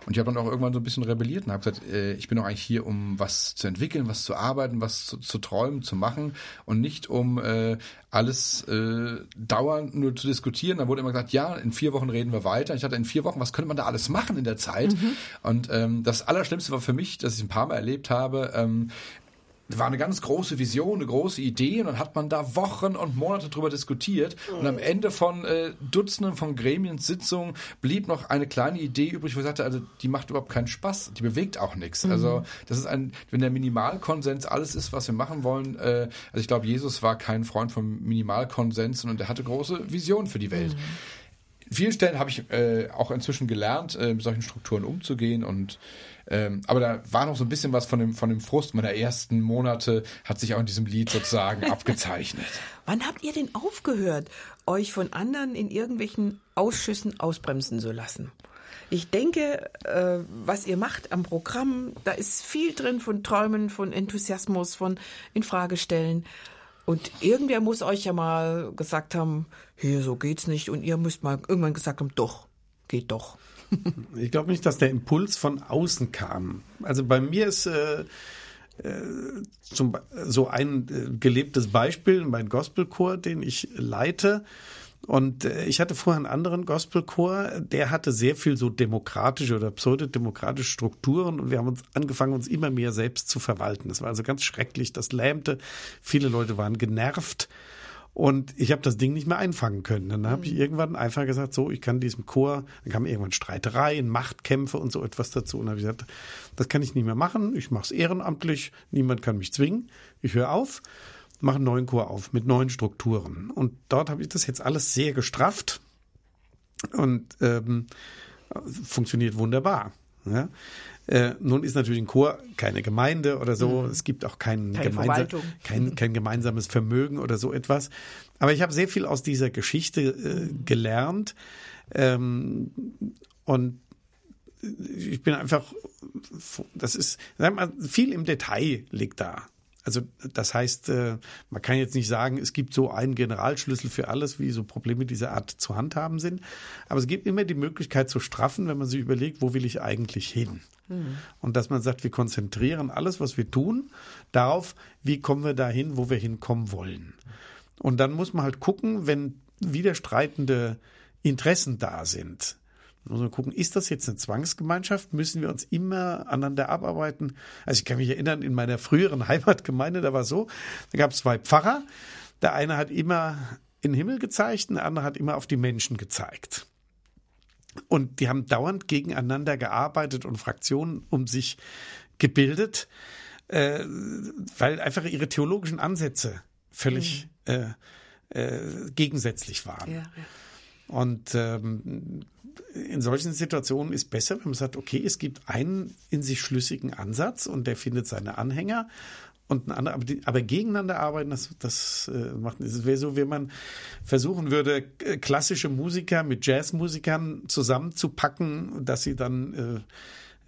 Und ich habe dann auch irgendwann so ein bisschen rebelliert und habe gesagt, äh, ich bin doch eigentlich hier, um was zu entwickeln, was zu arbeiten, was zu, zu träumen, zu machen und nicht um äh, alles äh, dauernd nur zu diskutieren. Da wurde immer gesagt, ja, in vier Wochen reden wir weiter. Ich hatte in vier Wochen, was könnte man da alles machen in der Zeit? Und ähm, das Allerschlimmste war für mich, dass ich ein paar Mal erlebt habe, ähm, war eine ganz große Vision, eine große Idee. Und dann hat man da Wochen und Monate drüber diskutiert. Und am Ende von äh, Dutzenden von Gremiensitzungen blieb noch eine kleine Idee übrig, wo ich sagte, also die macht überhaupt keinen Spaß, die bewegt auch nichts. Also das ist ein, wenn der Minimalkonsens alles ist, was wir machen wollen, äh, also ich glaube, Jesus war kein Freund von Minimalkonsensen und er hatte große Visionen für die Welt. In vielen Stellen habe ich äh, auch inzwischen gelernt, äh, mit solchen Strukturen umzugehen und ähm, aber da war noch so ein bisschen was von dem, von dem Frust meiner ersten Monate, hat sich auch in diesem Lied sozusagen abgezeichnet. Wann habt ihr denn aufgehört, euch von anderen in irgendwelchen Ausschüssen ausbremsen zu lassen? Ich denke, äh, was ihr macht am Programm, da ist viel drin von Träumen, von Enthusiasmus, von Infragestellen. Und irgendwer muss euch ja mal gesagt haben, hier, so geht's nicht. Und ihr müsst mal irgendwann gesagt haben, doch, geht doch. Ich glaube nicht, dass der Impuls von außen kam. Also bei mir ist äh, äh, zum, so ein äh, gelebtes Beispiel, mein Gospelchor, den ich leite. Und äh, ich hatte vorher einen anderen Gospelchor, der hatte sehr viel so demokratische oder pseudodemokratische Strukturen und wir haben uns angefangen, uns immer mehr selbst zu verwalten. Das war also ganz schrecklich, das lähmte. Viele Leute waren genervt. Und ich habe das Ding nicht mehr einfangen können. Dann habe ich irgendwann einfach gesagt, so, ich kann diesem Chor, dann kamen irgendwann Streitereien, Machtkämpfe und so etwas dazu. Und habe ich gesagt, das kann ich nicht mehr machen. Ich mache es ehrenamtlich. Niemand kann mich zwingen. Ich höre auf, mache einen neuen Chor auf mit neuen Strukturen. Und dort habe ich das jetzt alles sehr gestrafft. Und ähm, funktioniert wunderbar. Ja? Äh, nun ist natürlich ein Chor keine Gemeinde oder so. Mhm. Es gibt auch kein, gemeinsa kein, kein, gemeinsames Vermögen oder so etwas. Aber ich habe sehr viel aus dieser Geschichte äh, gelernt. Ähm, und ich bin einfach, das ist, sag mal, viel im Detail liegt da. Also das heißt, äh, man kann jetzt nicht sagen, es gibt so einen Generalschlüssel für alles, wie so Probleme dieser Art zu handhaben sind. Aber es gibt immer die Möglichkeit zu straffen, wenn man sich überlegt, wo will ich eigentlich hin? Mhm. Und dass man sagt, wir konzentrieren alles, was wir tun, darauf, wie kommen wir dahin, wo wir hinkommen wollen. Und dann muss man halt gucken, wenn widerstreitende Interessen da sind, muss man gucken, ist das jetzt eine Zwangsgemeinschaft? Müssen wir uns immer aneinander abarbeiten? Also ich kann mich erinnern, in meiner früheren Heimatgemeinde, da war so, da gab es zwei Pfarrer. Der eine hat immer in den Himmel gezeigt und der andere hat immer auf die Menschen gezeigt. Und die haben dauernd gegeneinander gearbeitet und Fraktionen um sich gebildet, äh, weil einfach ihre theologischen Ansätze völlig mhm. äh, äh, gegensätzlich waren. Ja, ja. Und ähm, in solchen Situationen ist besser, wenn man sagt, okay, es gibt einen in sich schlüssigen Ansatz und der findet seine Anhänger und ein anderer, aber, die, aber gegeneinander arbeiten, das, das äh, macht, es wäre so, wenn man versuchen würde, klassische Musiker mit Jazzmusikern zusammenzupacken, dass sie dann äh,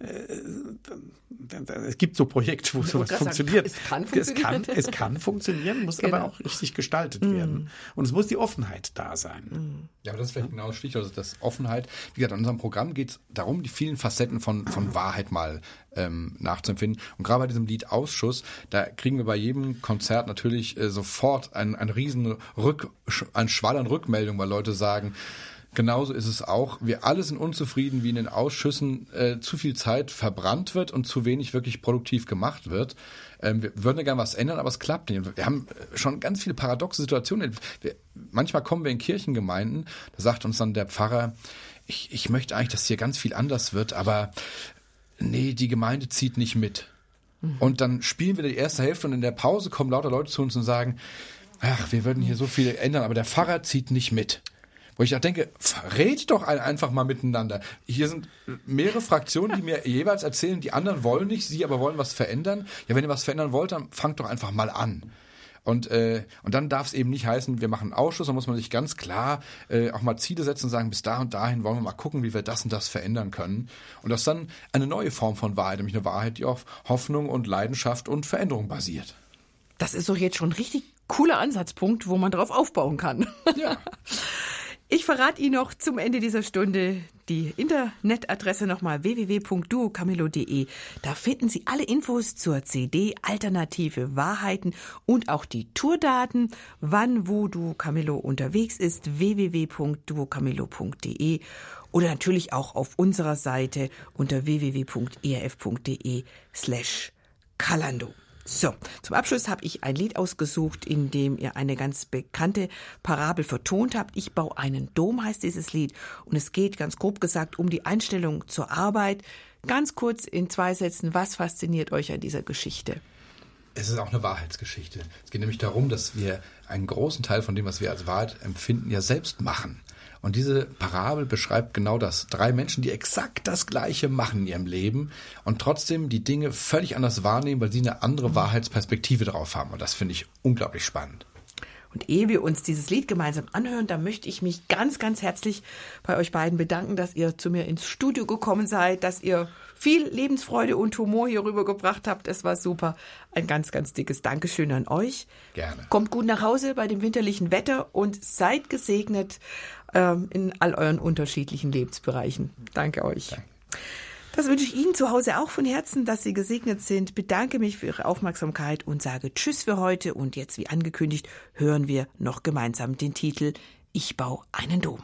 es gibt so Projekte, wo sowas funktioniert. Sagen, es kann funktionieren. Es kann, es kann funktionieren, muss genau. aber auch richtig gestaltet mm. werden. Und es muss die Offenheit da sein. Mm. Ja, aber das ist vielleicht genau das Stichwort, also das Offenheit. Wie gesagt, in unserem Programm geht es darum, die vielen Facetten von, von Wahrheit mal ähm, nachzuempfinden. Und gerade bei diesem Lied Ausschuss, da kriegen wir bei jedem Konzert natürlich äh, sofort einen, einen riesen Rück, einen Schwall an Rückmeldungen, weil Leute sagen, Genauso ist es auch. Wir alle sind unzufrieden, wie in den Ausschüssen äh, zu viel Zeit verbrannt wird und zu wenig wirklich produktiv gemacht wird. Ähm, wir würden ja gerne was ändern, aber es klappt nicht. Wir haben äh, schon ganz viele paradoxe Situationen. Wir, manchmal kommen wir in Kirchengemeinden, da sagt uns dann der Pfarrer, ich, ich möchte eigentlich, dass hier ganz viel anders wird, aber nee, die Gemeinde zieht nicht mit. Mhm. Und dann spielen wir die erste Hälfte und in der Pause kommen lauter Leute zu uns und sagen, ach, wir würden hier so viel ändern, aber der Pfarrer zieht nicht mit. Wo ich auch denke, red doch einfach mal miteinander. Hier sind mehrere Fraktionen, die mir jeweils erzählen, die anderen wollen nicht, sie aber wollen was verändern. Ja, wenn ihr was verändern wollt, dann fangt doch einfach mal an. Und, äh, und dann darf es eben nicht heißen, wir machen einen Ausschuss, dann muss man sich ganz klar äh, auch mal Ziele setzen und sagen, bis da und dahin wollen wir mal gucken, wie wir das und das verändern können. Und das ist dann eine neue Form von Wahrheit, nämlich eine Wahrheit, die auf Hoffnung und Leidenschaft und Veränderung basiert. Das ist doch jetzt schon ein richtig cooler Ansatzpunkt, wo man drauf aufbauen kann. Ja. Ich verrate Ihnen noch zum Ende dieser Stunde die Internetadresse nochmal www.duocamillo.de. Da finden Sie alle Infos zur CD Alternative Wahrheiten und auch die Tourdaten, wann wo Duo Camillo unterwegs ist, www.duocamillo.de oder natürlich auch auf unserer Seite unter www.erf.de slash Kalando. So, zum Abschluss habe ich ein Lied ausgesucht, in dem ihr eine ganz bekannte Parabel vertont habt. Ich baue einen Dom heißt dieses Lied und es geht ganz grob gesagt um die Einstellung zur Arbeit. Ganz kurz in zwei Sätzen, was fasziniert euch an dieser Geschichte? Es ist auch eine Wahrheitsgeschichte. Es geht nämlich darum, dass wir einen großen Teil von dem, was wir als Wahrheit empfinden, ja selbst machen. Und diese Parabel beschreibt genau das. Drei Menschen, die exakt das Gleiche machen in ihrem Leben und trotzdem die Dinge völlig anders wahrnehmen, weil sie eine andere Wahrheitsperspektive drauf haben. Und das finde ich unglaublich spannend. Und ehe wir uns dieses Lied gemeinsam anhören, da möchte ich mich ganz, ganz herzlich bei euch beiden bedanken, dass ihr zu mir ins Studio gekommen seid, dass ihr viel Lebensfreude und Humor hier rübergebracht habt. Es war super. Ein ganz, ganz dickes Dankeschön an euch. Gerne. Kommt gut nach Hause bei dem winterlichen Wetter und seid gesegnet ähm, in all euren unterschiedlichen Lebensbereichen. Danke euch. Danke. Das wünsche ich Ihnen zu Hause auch von Herzen, dass Sie gesegnet sind. Bedanke mich für Ihre Aufmerksamkeit und sage Tschüss für heute. Und jetzt, wie angekündigt, hören wir noch gemeinsam den Titel Ich baue einen Dom.